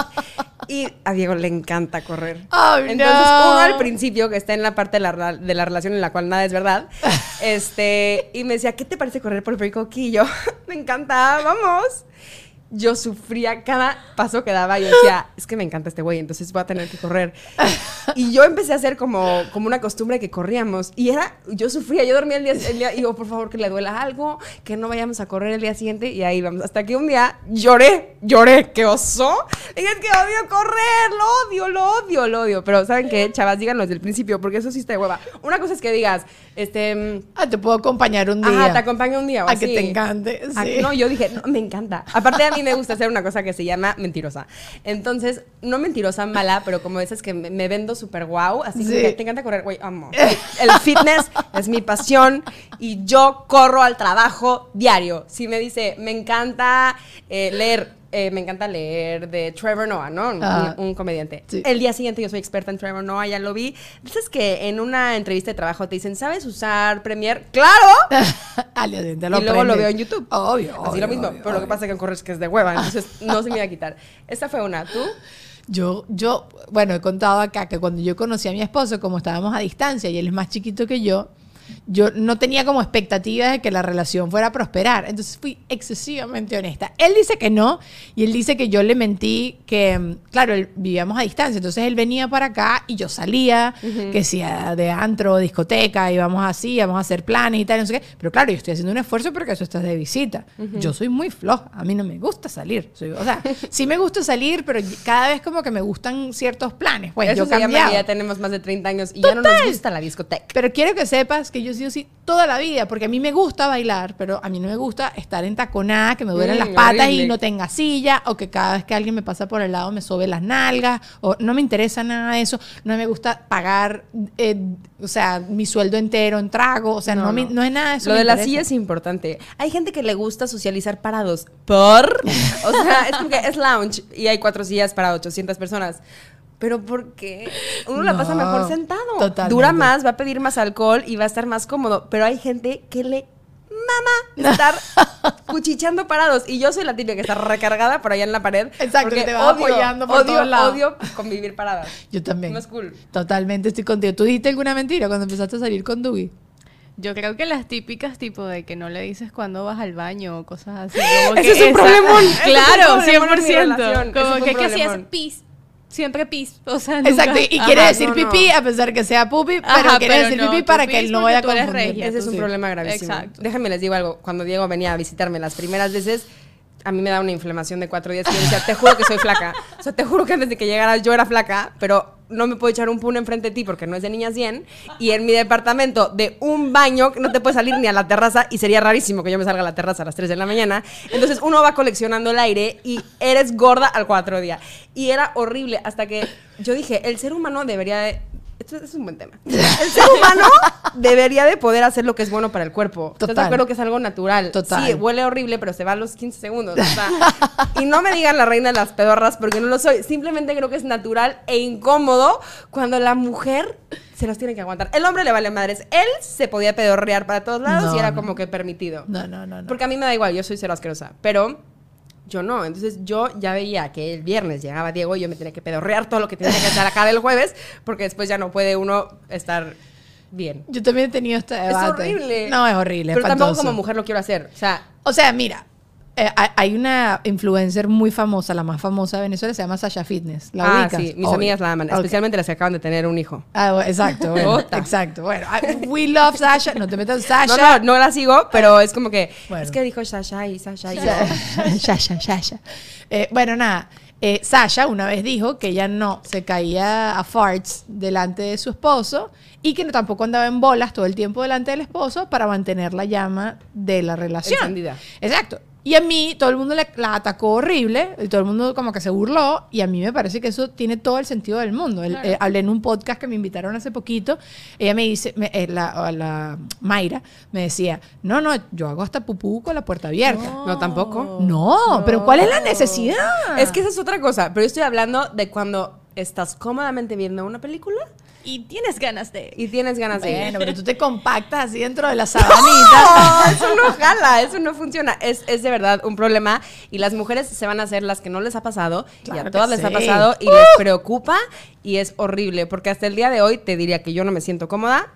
Y a Diego le encanta correr. Oh, Entonces, no. uno al principio, que está en la parte de la, de la relación en la cual nada es verdad, (laughs) este, y me decía, ¿qué te parece correr por Perico Key? Y yo, (laughs) me encanta, vamos. Yo sufría cada paso que daba y decía, es que me encanta este güey, entonces voy a tener que correr. Y yo empecé a hacer como, como una costumbre que corríamos. Y era, yo sufría, yo dormía el día, el día, y yo, por favor, que le duela algo, que no vayamos a correr el día siguiente. Y ahí vamos. Hasta que un día lloré, lloré, qué oso. Dije, es que odio correr, lo odio, lo odio, lo odio. Pero, ¿saben qué? Chavas, díganlo desde el principio, porque eso sí está de hueva. Una cosa es que digas, este... mm, Ah, te puedo acompañar un día. Ajá, te acompaño un día o A que así. te encante, Ah, sí. No, yo dije, no, me encanta. Aparte a mí me gusta hacer una cosa que se llama mentirosa. Entonces, no mentirosa mala, pero como esas que me, me vendo súper guau, así Sí. que te encanta correr, güey, amo. El fitness es mi pasión y yo corro al trabajo diario. Si me dice, me encanta eh, leer, eh, me encanta leer de Trevor Noah, ¿no? Un, Ah. un comediante. Sí. El día siguiente yo soy experta en Trevor Noah, ya lo vi. Dices que en una entrevista de trabajo te dicen, ¿sabes usar Premiere? ¡Claro! Al día siguiente y luego lo veo en YouTube. Obvio, Así obvio, lo mismo. obvio, pero lo que pasa es que corres que es de hueva, entonces (laughs) no se me iba a quitar. Esta fue una. ¿Tú? Yo, yo, bueno, he contado acá que cuando yo conocí a mi esposo, como estábamos a distancia y él es más chiquito que yo, yo no tenía como expectativas de que la relación fuera a prosperar. Entonces fui excesivamente honesta. Él dice que no y él dice que yo le mentí que, mm, claro, él- vivíamos a distancia. Entonces él venía para acá y yo salía, que sea de antro, discoteca, íbamos así, íbamos a hacer planes y tal, no sé qué. Pero claro, yo estoy haciendo un esfuerzo porque eso estás de visita. Yo soy muy floja. A mí no me gusta salir. Soy- o sea, sí me gusta salir, pero cada vez como que me gustan ciertos planes. Pues Eso yo se llama ya tenemos más de 30 años y ya no nos gusta la discoteca. Pero quiero que sepas que yo he sido así toda la vida, porque a mí me gusta bailar, pero a mí no me gusta estar en taconada, que me duelen Mm, las patas horrible. y no tenga silla, o que cada vez que alguien me pasa por el lado me sobe las nalgas, o no me interesa nada de eso, no me gusta pagar, eh, o sea, mi sueldo entero en trago, o sea, no, me- no es nada de eso. Lo de la silla es importante. Hay gente que le gusta socializar parados. ¿Por? O sea, es como que es lounge y hay cuatro sillas para 800 personas. Pero ¿por qué? Uno la pasa mejor sentado. totalmente. Dura más, va a pedir más alcohol y va a estar más cómodo. Pero hay gente que le mama estar (laughs) cuchicheando parados. Y yo soy la típica que está recargada por allá en la pared. Exacto, te va apoyando por odio, odio convivir paradas. (laughs) Yo también. No es cool. Totalmente estoy contigo. ¿Tú dijiste alguna mentira cuando empezaste a salir con Dougie? Yo creo que las típicas tipo de que no le dices cuando vas al baño o cosas así. (laughs) como Ese que es un esa- problemón. Ese es un Claro, problemón mi 100%. relación. Ese Como que, que si es pis, siempre pis. O sea, nunca- Exacto, y Ajá. quiere decir no, no. pipí a pesar que sea pupi, pero Ajá, quiere pero decir no, pipí para que él no vaya a confundir. regia. Ese es un sí. problema gravísimo. Exacto. Déjenme les digo algo. Cuando Diego venía a visitarme las primeras veces, a mí me da una inflamación de cuatro días. Y yo decía, te juro que soy flaca. O sea, te juro que antes de que llegaras yo era flaca, pero no me puedo echar un pun enfrente de ti porque no es de niñas 100. Y en mi departamento de un baño no te puedes salir ni a la terraza y sería rarísimo que yo me salga a la terraza a las 3 de la mañana. Entonces uno va coleccionando el aire y eres gorda al cuatro día. Y era horrible hasta que yo dije, el ser humano debería de... Esto es un buen tema. (laughs) El ser humano debería de poder hacer lo que es bueno para el cuerpo. ¿Estás de Total. acuerdo que es algo natural? Total. Sí, huele horrible, pero se va a los 15 segundos. o sea, (laughs) y no me digan la reina de las pedorras porque no lo soy. Simplemente creo que es natural e incómodo cuando la mujer se los tiene que aguantar. El hombre le vale madres. Él se podía pedorrear para todos lados No, y era no. como que permitido. No, no, no. no. Porque a mí me da igual, yo soy cero asquerosa. Pero yo no. Entonces yo ya veía que el viernes llegaba Diego y yo me tenía que pedorrear todo lo que tenía que sacar el jueves porque después ya no puede uno estar bien. Yo también he tenido este Es debate. horrible. No, es horrible. Pero es tampoco como mujer lo quiero hacer. O sea, O sea, mira, eh, hay- una influencer muy famosa, la más famosa de Venezuela, se llama Sasha Fitness. ¿La ah, ubicas? sí, mis Obvio. amigas la aman, especialmente las que acaban de tener un hijo. Ah, (laughs) bueno, exacto, bueno, exacto. Bueno, I- we love Sasha. No te metas No, Sasha. no, no la sigo, pero es como que Bueno. es que dijo Sasha y Sasha y. (laughs) Sasha, Sasha. Eh, bueno, nada. eh, Sasha una vez dijo que ella no se caía a farts delante de su esposo y que no, tampoco andaba en bolas todo el tiempo delante del esposo para mantener la llama de la relación. Encendida. Exacto. Y a mí, todo el mundo le- la atacó horrible, y todo el mundo como que se burló, y a mí me parece que eso tiene todo el sentido del mundo. El- eh, hablé en un podcast que me invitaron hace poquito, ella me dice, me- eh, la, la Mayra me decía, no, no, yo hago hasta pupú con la puerta abierta. No, tampoco. No, pero ¿cuál es la necesidad? Es que esa es otra cosa, pero yo estoy hablando de cuando estás cómodamente viendo una película Y tienes ganas de... y tienes ganas de Bueno, pero tú te compactas así dentro de la (laughs) sabanita. No, eso no jala, eso no funciona. Es, es de verdad un problema y las mujeres se van a hacer las que no les ha pasado y a todas les ha pasado y les preocupa y es horrible porque hasta el día de hoy te diría que yo no me siento cómoda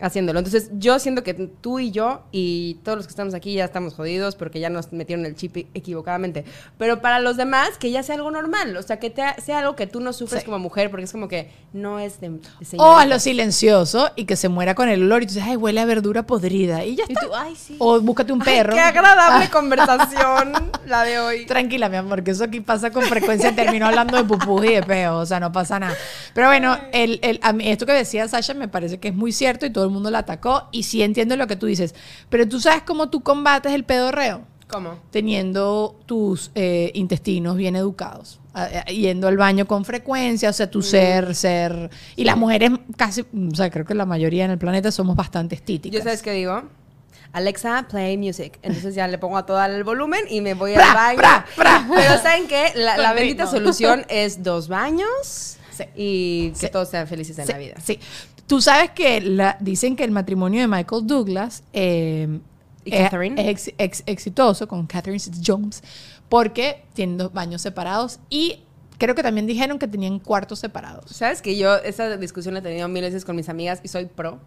haciéndolo. Entonces yo siento que tú y yo y todos los que estamos aquí ya estamos jodidos porque ya nos metieron el chip equivocadamente. Pero para los demás que ya sea algo normal, o sea, que te- sea algo que tú no sufres Sí. como mujer porque es como que no es de, de O señorita. hazlo silencioso y que se muera con el olor y tú dices, ay, huele a verdura podrida. Y ya Y está. tú, ay, sí. O búscate un Ay, perro. qué agradable (laughs) conversación la de hoy. Tranquila, mi amor, que eso aquí pasa con frecuencia. Terminó hablando de pupú y de peo, o sea, no pasa nada. Pero bueno, el, el- a mí, esto que decía Sasha me parece que es muy cierto y todo el mundo la atacó. Y sí entiendo lo que tú dices. Pero tú sabes cómo tú combates el pedorreo. ¿Cómo? Teniendo tus eh, intestinos bien educados. a- a- Yendo al baño con frecuencia, o sea, tu ser, ser. Y las mujeres casi, o sea, creo que la mayoría en el planeta somos bastante estíticas. Yo sabes qué digo. Alexa, play music. Entonces ya le pongo a todo el volumen y me voy Pra, al baño. pra, pra. Pero ¿saben qué? La, la bendita solución (laughs) es dos baños Sí. y que Sí. todos sean felices en la vida. Sí. Tú sabes que la- dicen que el matrimonio de Michael Douglas eh, ¿Y es- Catherine? es ex- ex- exitoso con Catherine Jones porque tienen dos baños separados y creo que también dijeron que tenían cuartos separados. ¿Sabes que yo esa discusión la he tenido mil veces con mis amigas y soy pro?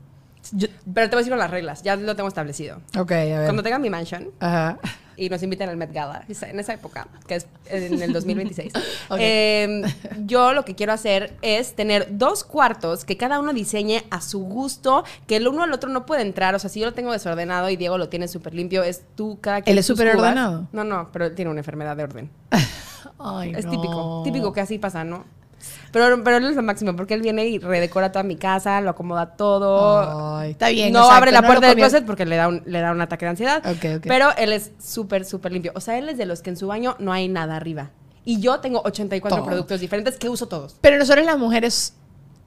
Yo- Pero te voy a decir con las reglas, ya lo tengo establecido. ok, a ver. Cuando tenga mi mansion Ajá. y nos inviten al Met Gala, en esa época, que es en el 2026, (laughs) Ok. eh, yo lo que quiero hacer es tener dos cuartos que cada uno diseñe a su gusto, que el uno al otro no puede entrar. O sea, si yo lo tengo desordenado y Diego lo tiene súper limpio, es tú cada quien. ¿Él es súper ordenado? No, no, pero él tiene una enfermedad de orden. (laughs) Ay, Es no. típico, típico que así pasa, ¿no? Pero, pero él es lo máximo, porque él viene y redecora toda mi casa, lo acomoda todo. Ay, está bien. no exacto, abre la no puerta del closet porque le da un, le da un ataque de ansiedad. Pero él es súper, súper limpio. O sea, él es de los que en su baño no hay nada arriba. Y yo tengo 84 Todo. productos diferentes que uso todos. Pero nosotros las mujeres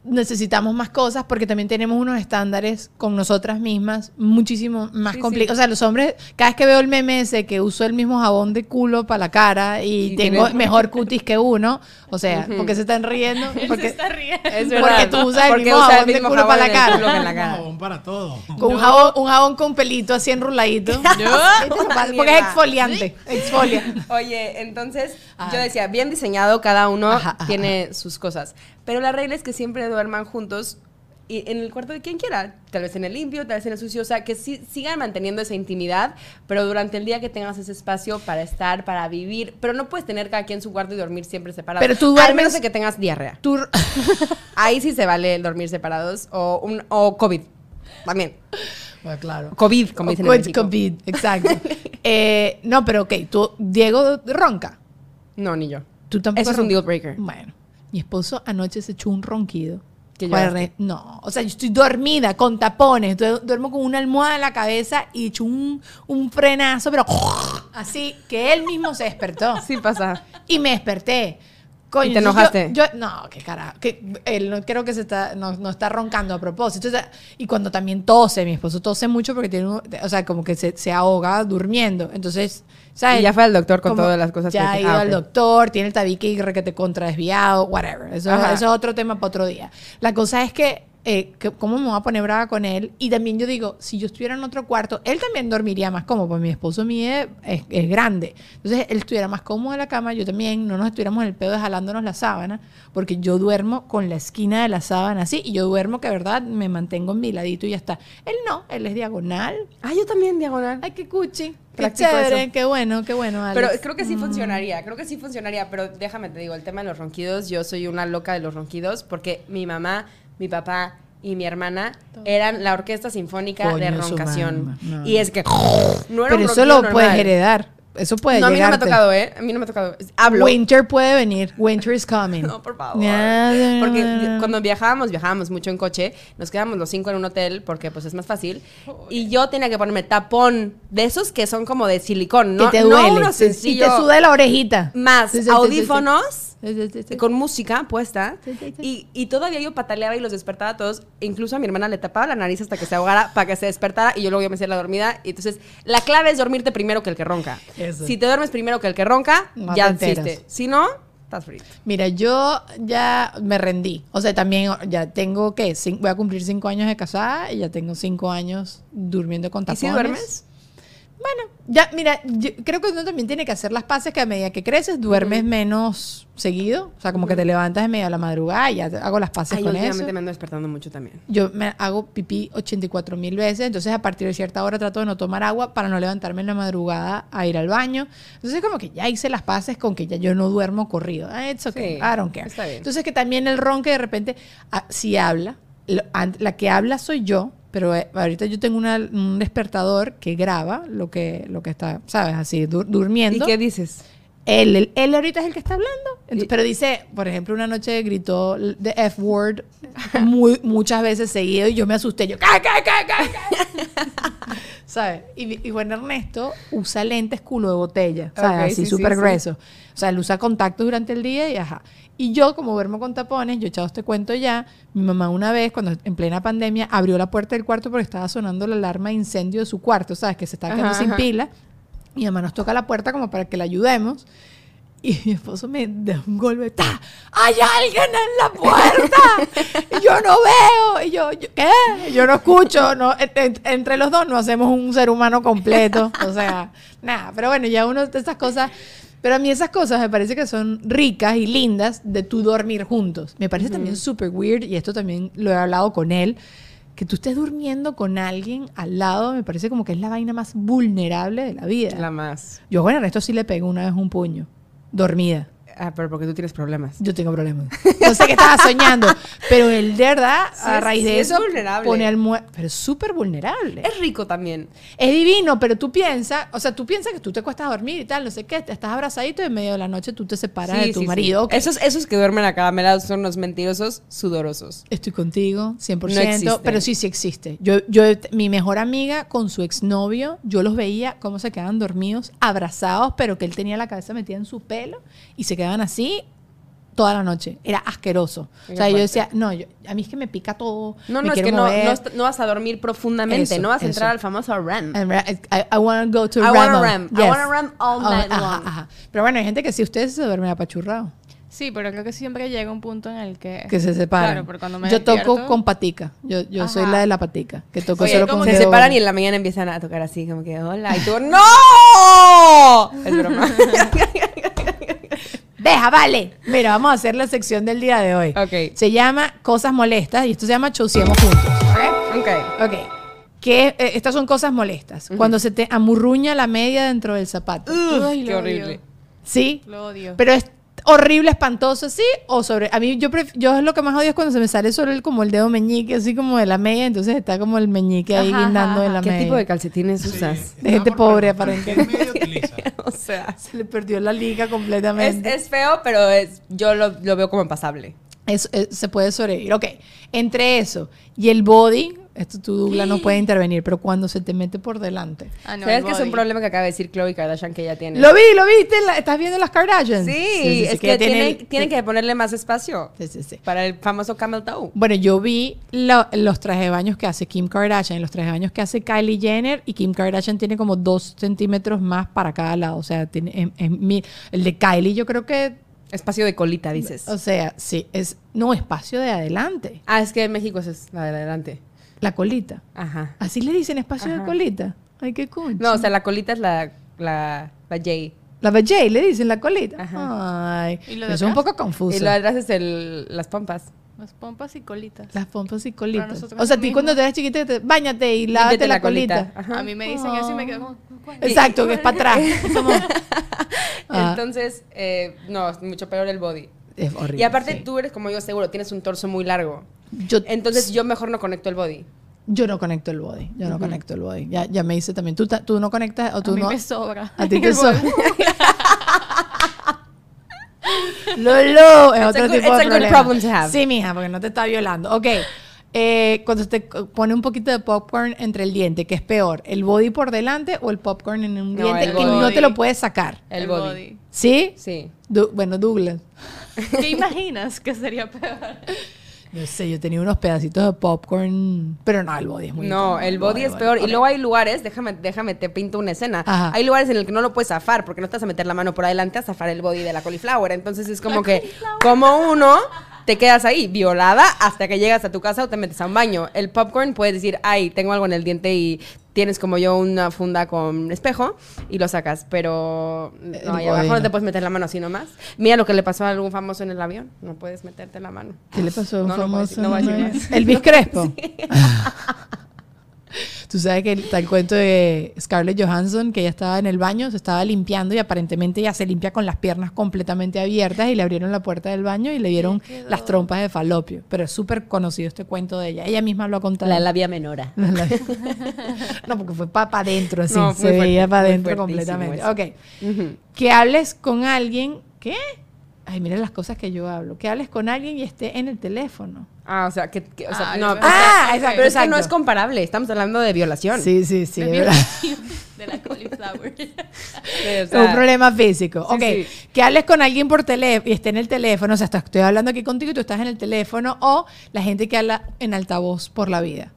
necesitamos más cosas porque también tenemos unos estándares con nosotras mismas muchísimo más Sí, complicados. sí. O sea, los hombres, cada vez que veo el meme ese que uso el mismo jabón de culo para la cara y Y tengo (laughs) mejor cutis que uno, o sea, porque se están riendo? Él se Porque está riendo. Es Porque tú usas el Porque mismo usa jabón de culo para la cara. la cara. jabón para todo. con un jabón, un jabón con pelito así enruladito. (laughs) porque es exfoliante, exfolia. Oye, entonces Ah. yo decía, bien diseñado, cada uno Ajá, ajá, tiene sus cosas. Pero la regla es que siempre duerman juntos y en el cuarto de quien quiera. Tal vez en el limpio, tal vez en el sucio. O sea, que sí- sigan manteniendo esa intimidad, pero durante el día que tengas ese espacio para estar, para vivir. Pero no puedes tener cada quien su cuarto y dormir siempre separados. Pero tú Al duermes- menos de que tengas diarrea. Tú- (laughs) Ahí sí se vale el dormir separados. O, un, o COVID. También. Bueno, claro. COVID, como dicen en COVID, México. COVID, exacto. (laughs) Eh, no, pero ok, tú, Diego ronca. No, ni yo. Tú tampoco Eso es un deal breaker. Bueno, mi esposo anoche se echó un ronquido. Re- No, o sea, yo estoy dormida con tapones, du- duermo con una almohada en la cabeza y echo un, un frenazo, pero (laughs) así que él mismo se despertó. Sí pasa. Y me desperté. Coño, ¿Y te enojaste? Yo, yo- no, qué carajo. Que él no creo que se está, no, no está roncando a propósito. O sea, y cuando también tose, mi esposo tose mucho porque tiene, un- o sea, como que se, se ahoga durmiendo. Entonces, ¿sabes? Y ya fue al doctor con Como todas las cosas Ya que- ha ido ah, al ok. doctor, tiene el tabique y que te contra desviado, whatever. Eso, eso es otro tema para otro día. La cosa es que, eh, que ¿cómo me voy a poner brava con él? Y también yo digo, si yo estuviera en otro cuarto, él también dormiría más cómodo, porque mi esposo mide es, es grande. Entonces, él estuviera más cómodo en la cama, yo también, no nos estuviéramos en el pedo de jalándonos la sábana, porque yo duermo con la esquina de la sábana así, y yo duermo que, de verdad, me mantengo en mi ladito y ya está. Él no, él es diagonal. Ah, yo también, diagonal. Ay, qué cuchi. Qué Practico chévere, eso. qué bueno, qué bueno, Alex. Pero creo que sí funcionaría, creo que sí funcionaría, pero déjame te digo, el tema de los ronquidos, yo soy una loca de los ronquidos porque mi mamá, mi papá y mi hermana eran la orquesta sinfónica Coño de roncación. no. Y es que no era Pero un eso lo normal. puedes heredar. eso puede No, a mí no me ha tocado, ¿eh? A mí no me ha tocado. Hablo. Winter puede venir. Winter is coming. (laughs) No, por favor. Porque cuando viajábamos, viajábamos mucho en coche, nos quedábamos los cinco en un hotel porque pues es más fácil. Y yo tenía que ponerme tapón de esos que son como de silicón, ¿no? que te no duele. uno Sí, sí, sencillo. te suda la orejita. Más Sí, sí, audífonos. Sí, sí, sí, sí. Con música puesta. Y, y todavía yo pataleaba y los despertaba a todos. Incluso a mi hermana le tapaba la nariz hasta que se ahogara para que se despertara y yo luego yo me hacía la dormida. Y entonces la clave es dormirte primero que el que ronca. Eso. Si te duermes primero que el que ronca, No ya existe. Si no, estás frito. Mira, yo ya me rendí. O sea, también ya tengo, ¿qué? Cin- voy a cumplir cinco años de casada y ya tengo cinco años durmiendo con ¿Y tapones. si duermes? Bueno, ya, mira, yo creo que uno también tiene que hacer las paces que a medida que creces duermes menos seguido. O sea, como que te levantas en medio de la madrugada y ya hago las paces Ay, con últimamente eso. me ando despertando mucho también. Yo me hago pipí 84 mil veces, entonces a partir de cierta hora trato de no tomar agua para no levantarme en la madrugada a ir al baño. Entonces como que ya hice las paces con que ya yo no duermo corrido. Ah, It's okay, Sí, I don't care. está bien. Entonces que también el ron que de repente, ah, si habla, lo- la que habla soy yo, pero eh, ahorita yo tengo una- un despertador que graba lo que, lo que está, ¿sabes? Así, dur- ¿Y durmiendo. qué dices? Él, él, él ahorita es el que está hablando. Entonces, pero dice, por ejemplo, una noche gritó the F word muy, muchas veces seguido y yo me asusté. Yo, ¿qué, qué, qué, qué, qué?" ¿Sabes? Y, y Juan Ernesto usa lentes culo de botella, ¿sabes? Así sí, sí, súper sí. grueso. O sea, él usa contactos durante el día y ajá. Y yo, como duermo con tapones, yo he echado este cuento ya. Mi mamá una vez, cuando en plena pandemia, abrió la puerta del cuarto porque estaba sonando la alarma de incendio de su cuarto, ¿sabes? Que se estaba quedando Ajá, sin ajá. pila. Mi mamá nos toca la puerta como para que la ayudemos. Y mi esposo me da un golpe. ¡Ta! ¡Hay alguien en la puerta! Y yo no veo. Y yo, yo, ¿qué? Yo no escucho. No, en- en- entre los dos no hacemos un ser humano completo. O sea, nada. Pero bueno, ya uno de esas cosas. Pero a mí esas cosas me parece que son ricas y lindas de tú dormir juntos. Me parece también súper weird, y esto también lo he hablado con él, que tú estés durmiendo con alguien al lado, me parece como que es la vaina más vulnerable de la vida. La más. Yo, bueno, a esto sí le pegué una vez un puño. Dormida. Ah, pero porque tú tienes problemas. Yo tengo problemas. No sé qué estaba soñando. (laughs) Pero él, de verdad, Sí a raíz de sí es eso, vulnerable. pone almohada. Pero es súper vulnerable. Es rico también. Es divino, pero tú piensas, o sea, tú piensas que tú te cuestas a dormir y tal, no sé qué, te estás abrazadito y en medio de la noche tú te separas Sí, de tu marido. Esos, esos que duermen acaramelados son unos mentirosos sudorosos. Estoy contigo, 100%, No pero sí, sí existe. Yo, yo, mi mejor amiga con su exnovio, yo los veía cómo se quedaban dormidos, abrazados, pero que él tenía la cabeza metida en su pelo y se quedaban así toda la noche. Era asqueroso. Qué o sea, yo fuerte. decía, no, yo- a mí es que me pica todo. No, me no, es que no, no, no vas a dormir profundamente, Eso, no vas a eso. entrar al famoso REM. And ra- I, I wanna go to I REM. wanna REM. I wanna REM all night ajá, long. ajá. Pero bueno, hay gente que sí, ustedes se duermen apachurrados, Sí, pero creo que siempre llega un punto en el que... que se separan. Claro, porque cuando me yo toco despierto- con patica. Yo, yo soy la de la patica, que toco Oye, solo como con se separan y en la mañana empiezan a tocar así, como que, hola. Y tú, (laughs) ¡No! Es broma. (laughs) Deja, vale. Mira, vamos a hacer la sección del día de hoy. Ok. Se llama Cosas Molestas y esto se llama Chauciemos Juntos. ¿ok? ok. Ok. Que, eh, estas son cosas molestas. Cuando se te amurruña la media dentro del zapato. Ay, Qué horrible. odio. ¿Sí? Lo odio. Pero es horrible, espantoso, ¿sí? O sobre... A mí yo, pref- yo es lo que más odio es cuando se me sale solo el, como el dedo meñique, así como de la media, entonces está como el meñique ahí Ajá, guindando ajá, en la ¿Qué media. tipo de calcetines usas? De gente pobre, ¿Qué aparentemente. medio utiliza? (laughs) o sea, Se le perdió la liga completamente. es feo, pero es, yo lo, lo veo como pasable. Es- es- se puede sobrevivir. Ok, entre eso y el body, esto tu Douglas no puede intervenir, pero cuando se te mete por delante. Ah, no, ¿Sabes que es un problema que acaba de decir Chloe Kardashian que ella tiene? Lo vi, lo viste, ¿estás viendo las Kardashians? Sí, es que, tienen, el- tienen que ponerle más espacio Sí, sí, sí. para el famoso camel toe. Bueno, yo vi lo- los trajes de baños que hace Kim Kardashian los trajes de baños que hace Kylie Jenner y Kim Kardashian tiene como dos centímetros más para cada lado. O sea, tiene, en- en mi- el de Kylie yo creo que, Espacio de colita, dices. o sea, sí, es, no, espacio de adelante, Ah, es que en México es la de adelante. La colita. Ajá. Así le dicen espacio de colita. Ay, qué concha. No, o sea, la colita es la, la, la J. La vajay le dicen la colita. Ajá. Ay, ¿Y lo de eso es un poco confuso. Y lo de atrás es el, las pompas. Las pompas y colitas. Las pompas y colitas. O sea, mismo. cuando te eras chiquita, te, bañate y lávate la, colita. Ajá. A mí me dicen eso y me quedo. Exacto, que es para atrás. (laughs) Ah, Entonces, eh, no, es mucho peor el body. Es horrible. Y aparte sí. tú eres como yo seguro, tienes un torso muy largo. yo, Entonces yo mejor no conecto el body. Yo no conecto el body. Yo no conecto el body. Ya, ya me hice también. ¿Tú, ta- tú no conectas o tú a mí no? me sobra. A ti te sobra. (laughs) Lolo, es It's a otro good- tipo it's de a good problema. problem to have. Sí, mija, porque no te está violando. Ok. eh, cuando te pone un poquito de popcorn entre el diente, ¿qué es peor? ¿El body por delante o el popcorn en un No, diente que no body. te lo puedes sacar? El El body. body. ¿Sí? Sí. Du- bueno, Douglas. ¿Qué imaginas que sería peor? No sé, yo tenía unos pedacitos de popcorn, pero no, el body es muy No, incómodo, el body es peor. Y luego hay lugares, déjame, déjame, te pinto una escena. Ajá. Hay lugares en el que no lo puedes zafar porque no estás a meter la mano por adelante a zafar el body de la cauliflower. Entonces es como que, como uno, te quedas ahí violada hasta que llegas a tu casa o te metes a un baño. El popcorn puedes decir, ay, tengo algo en el diente y tienes como yo una funda con espejo y lo sacas. Pero no, ahí abajo no no. te puedes meter la mano así nomás. Mira lo que le pasó a algún famoso en el avión. No puedes meterte la mano. ¿Qué le pasó a un No, no famoso? no decir ¿no? más. Elvis Crespo. (laughs) (laughs) Tú sabes que está el cuento de Scarlett Johansson, que ella estaba en el baño, se estaba limpiando y aparentemente ella se limpia con las piernas completamente abiertas y le abrieron la puerta del baño y le dieron las trompas de falopio. Pero es súper conocido este cuento de ella. Ella misma lo ha contado. labia menora. La- la- (laughs) no, porque fue para adentro, así. No, se fuerte, veía para adentro completamente. eso. Ok. Que hables con alguien. ¿Qué? Ay, miren las cosas que yo hablo. Que hables con alguien y esté en el teléfono. Ah, o sea, que, que- o sea, Ah, no, pero- Ah, exacto, pero es que no es comparable, estamos hablando de violación. Sí, sí, sí. De violación de la cauliflower. Sí, o Es sea, un problema físico. Sí, ok. sí. Que hables con alguien por teléfono y esté en el teléfono. O sea, hasta estoy hablando aquí contigo y tú estás en el teléfono. O la gente que habla en altavoz por la vida.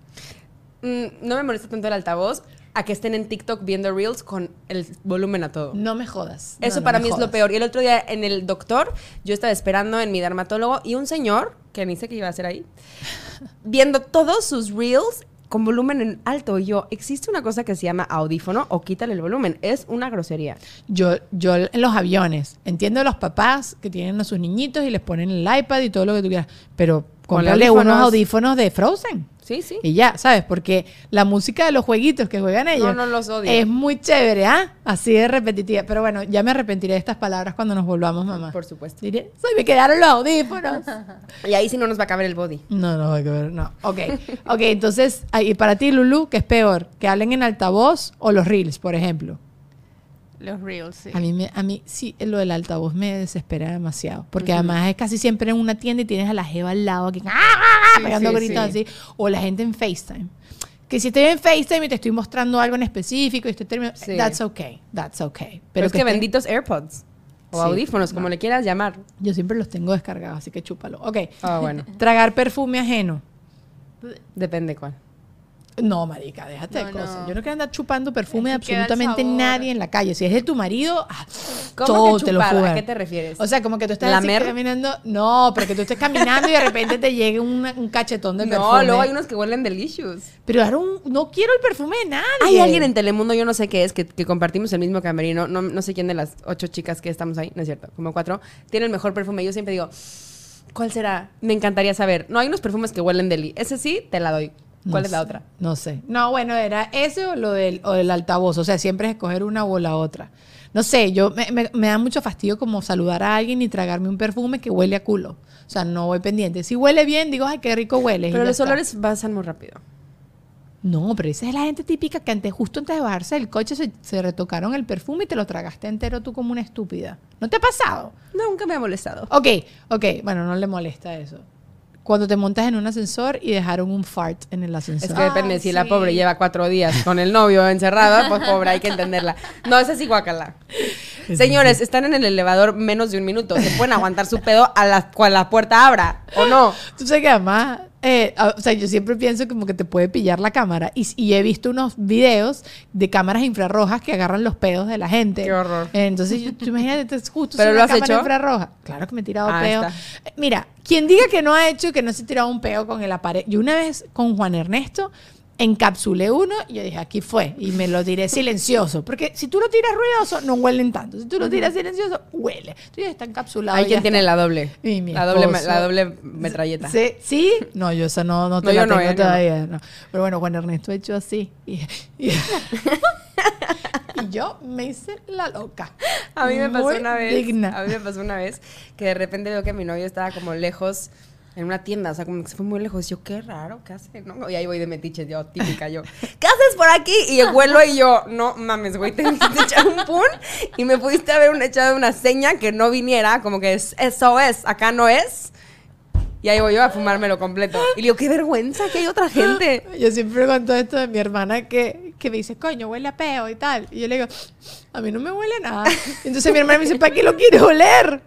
mm, no me molesta tanto el altavoz a que estén en TikTok viendo Reels con el volumen a todo. No me jodas. Eso no para mí es lo peor. Y el otro día en el doctor, yo estaba esperando en mi dermatólogo y un señor, que ni sé qué iba a hacer ahí, (laughs) viendo todos sus Reels con volumen en alto. Y yo, existe una cosa que se llama audífono o quítale el volumen. Es una grosería. Yo, yo en los aviones, entiendo a los papás que tienen a sus niñitos y les ponen el iPad y todo lo que tú quieras, pero cómprale unos audífonos de Frozen. Sí, sí. Y ya, ¿sabes? Porque la música de los jueguitos que juegan ellos no los odio. es muy chévere, ¿ah? Así de repetitiva. Pero bueno, ya me arrepentiré de estas palabras cuando nos volvamos, mamá. Por supuesto. Diré, "Ay, me quedaron los audífonos. (laughs) Y ahí sí no nos va a caber el body. No, no, hay que ver, no. Ok, ok, entonces, y para ti, Lulu, ¿qué es peor? ¿Que hablen en altavoz o los reels, por ejemplo? Los reels, sí. A mí, me, a mí sí, lo del altavoz me desespera demasiado. Porque además es casi siempre en una tienda y tienes a la jeva al lado aquí, ¡ah, ah, ah! Sí, pegando sí, gritos sí. así. O la gente en FaceTime. Que si estoy en FaceTime y te estoy mostrando algo en específico y estoy terminando, Sí. that's okay, that's okay. Pero, es que, benditos AirPods. O audífonos, como le quieras llamar. Yo siempre los tengo descargados, así que chúpalo. Ok. Ah, bueno. Tragar perfume ajeno. Depende cuál. No, marica, déjate de No, cosas. no. Yo no quiero andar chupando perfume de absolutamente nadie en la calle. Si es de tu marido, ah, ¿Cómo todo que te lo fuga. ¿A qué te refieres? O sea, como que tú estás caminando. No, pero que tú estés caminando y de repente te llegue un cachetón de no, perfume. luego hay unos que huelen delicious. Pero ahora un- no quiero el perfume de nadie. Hay alguien en Telemundo, yo no sé qué es, que, que compartimos el mismo camerino. No, no sé quién de las ocho chicas que estamos ahí, no es cierto, como cuatro, tiene el mejor perfume. Yo siempre digo, ¿cuál será? Me encantaría saber. No, hay unos perfumes que huelen deli. Ese sí, te la doy. ¿Cuál No es la sé, otra? No sé. No, bueno, era ese o lo del, o del altavoz. O sea, siempre es escoger una o la otra. No sé, yo me, me- me da mucho fastidio como saludar a alguien y tragarme un perfume que huele a culo. O sea, no voy pendiente. Si huele bien, digo, ay, qué rico huele. Pero los está. olores pasan muy rápido. No, pero esa es la gente típica que antes, justo antes de bajarse del coche se, se retocaron el perfume y te lo tragaste entero tú como una estúpida. ¿No te ha pasado? Nunca me ha molestado. Ok, ok, bueno, no le molesta eso. Cuando te montas en un ascensor y dejaron un fart en el ascensor. Es que depende, Ay, si la sí. pobre lleva cuatro días con el novio encerrada, pues pobre, hay que entenderla. No, esa sí guacala. Señores, están en el elevador menos de un minuto. Se pueden aguantar su pedo a la, cual la puerta abra, ¿o no? Tú sabes que además, eh, a- o sea, yo siempre pienso como que te puede pillar la cámara. Y, y he visto unos videos de cámaras infrarrojas que agarran los pedos de la gente. Qué horror. Eh, Entonces, yo- tú imagínate, es justo (laughs) ¿Pero es lo una has cámara hecho? infrarroja. Claro que me he tirado Ah, peo. está. Eh, Mira, quien diga que no ha hecho que no se ha tirado un peo con el aparato. Yo una vez con Juan Ernesto encapsulé uno y yo dije, aquí fue. Y me lo tiré silencioso. Porque si tú lo tiras ruidoso, no huelen tanto. Si tú lo tiras silencioso, huele. Entonces ya está encapsulado. Hay quien tiene está. la doble. Y mi La doble, la doble metralleta. Sí, ¿Sí? No, yo esa no, no te No, la no, tengo eh, no. todavía. no. Pero bueno, Juan Ernesto ha hecho así. Y, y- y yo me hice la loca. A mí me pasó una vez. digna. A mí me pasó una vez que de repente veo que mi novio estaba como lejos en una tienda, o sea, como que se fue muy lejos. Yo, qué raro, ¿qué hace? ¿No? Y ahí voy de metiche, yo, típica, yo, ¿qué haces por aquí? Y el vuelo y yo, no mames, güey, te quisiste echar un pun y me pudiste haber echado una seña que no viniera, como que es, eso es, acá no es. Y ahí voy yo a fumármelo completo. Y digo, qué vergüenza que hay otra gente. (gasps) Yo siempre cuento esto de mi hermana que, que me dice, coño, huele a peo y tal. Y yo le digo, a mí no me huele nada. (laughs) Entonces mi hermana me dice, ¿para qué lo quieres oler?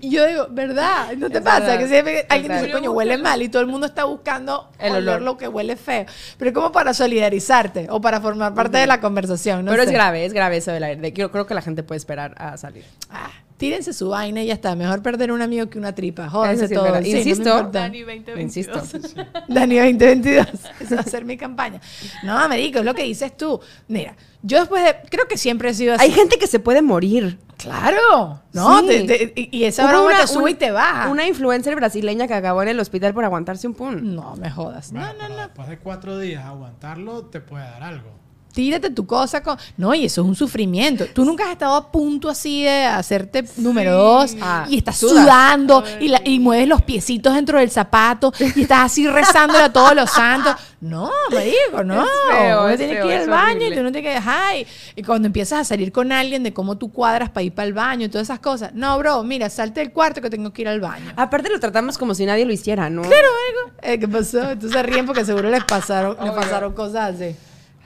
Y yo digo, ¿verdad? ¿No te Es pasa? verdad. Que siempre alguien dice, coño, huele mal y todo el mundo está buscando El olor. lo que huele feo. Pero es como para solidarizarte o para formar parte de la conversación. No Pero sé. es grave, es grave eso del aire. De- Creo, creo que la gente puede esperar a salir. Ah, tírense su vaina y ya está. Mejor perder un amigo que una tripa. Jódanse sí verdad. Sí, Insisto. Dani 2022. Insisto. (laughs) Dani 2022. Esa va a ser mi campaña. No, Américo, es lo que dices tú. Mira, yo después de. Creo que siempre he sido así. Hay gente que se puede morir. Claro. No, Sí. te- te- y esa Hubo broma una- te sube un- y te baja. Una influencer brasileña que acabó en el hospital por aguantarse un pun. No me jodas. Bueno, no, no, no. después de cuatro días aguantarlo, te puede dar algo. Tírate tu cosa con. No, y eso es un sufrimiento. Tú nunca has estado a punto así de hacerte número dos Ah, y estás sudas. sudando y, la- y mueves los piecitos dentro del zapato y estás así rezándole a todos los santos. No, me digo, no. Es feo, uno es tiene feo, que ir al baño y tú no tienes que dejar. Y, cuando empiezas a salir con alguien de cómo tú cuadras para ir para el baño y todas esas cosas. No, bro, mira, salte del cuarto que tengo que ir al baño. Aparte lo tratamos como si nadie lo hiciera, ¿no? Claro, algo. Eh, ¿Qué pasó? Entonces ríen porque seguro les pasaron, (laughs) les pasaron cosas así.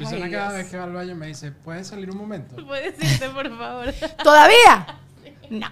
Luciana Ay, cada Dios. vez que va al baño me dice, ¿puedes salir un momento? (laughs) Puedes irte, por favor. (laughs) ¿Todavía? No.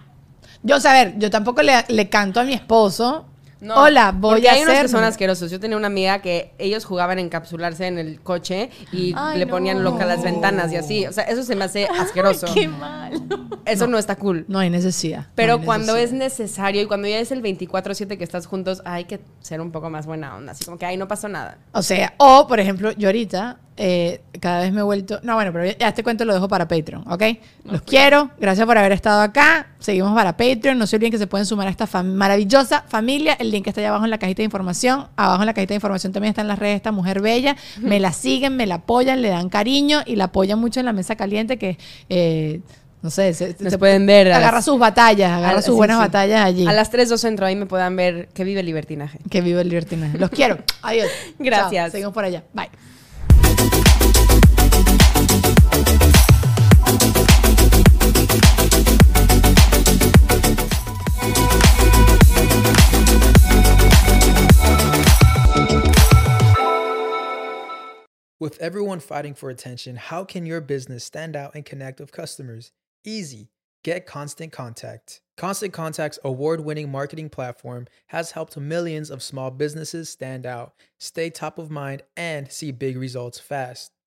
Yo, o sea, a ver, yo tampoco le, le canto a mi esposo. No, Hola, voy a hay unos hacer. que son asquerosos. Yo tenía una amiga que ellos jugaban a encapsularse en el coche y Ay, le no. ponían loca las ventanas y así. O sea, eso se me hace (laughs) asqueroso. Qué mal. Eso no. está cool. No hay necesidad. Pero no hay cuando es necesario y cuando ya es el 24-7 que estás juntos, hay que ser un poco más buena onda. Así como que, ay, no pasó nada. O sea, o por ejemplo, yo ahorita eh, cada vez me he vuelto. No, bueno, pero ya, este cuento lo dejo para Patreon, ¿ok? Los quiero. Gracias por haber estado acá. Seguimos para Patreon. No se olviden que se pueden sumar a esta fam- maravillosa familia. El link está allá abajo en la cajita de información. Abajo en la cajita de información también están las redes de esta mujer bella. Me la siguen, me la apoyan, le dan cariño y la apoyan mucho en la mesa caliente que. eh, no sé, se, Nos se- pueden ver. agarra las- sus batallas, agarra a- sus sí, buenas sí. batallas allí. A las 3 2 centro ahí me puedan ver que vive el libertinaje. Que vive el libertinaje. Los quiero. (laughs) Adiós. Gracias. Chao. Seguimos por allá. Bye. With everyone fighting for attention, how can your business stand out and connect with customers? Easy. Get Constant Contact. Constant Contact's award winning marketing platform has helped millions of small businesses stand out, stay top of mind, and see big results fast.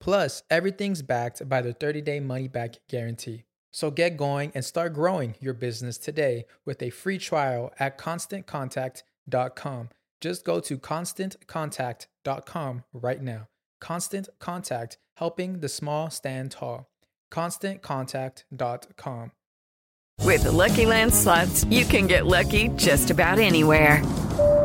Plus, everything's backed by the 30 day money back guarantee. So get going and start growing your business today with a free trial at constantcontact.com. Just go to constantcontact.com right now. Constant Contact, helping the small stand tall. ConstantContact.com. With the Lucky Land slots, you can get lucky just about anywhere.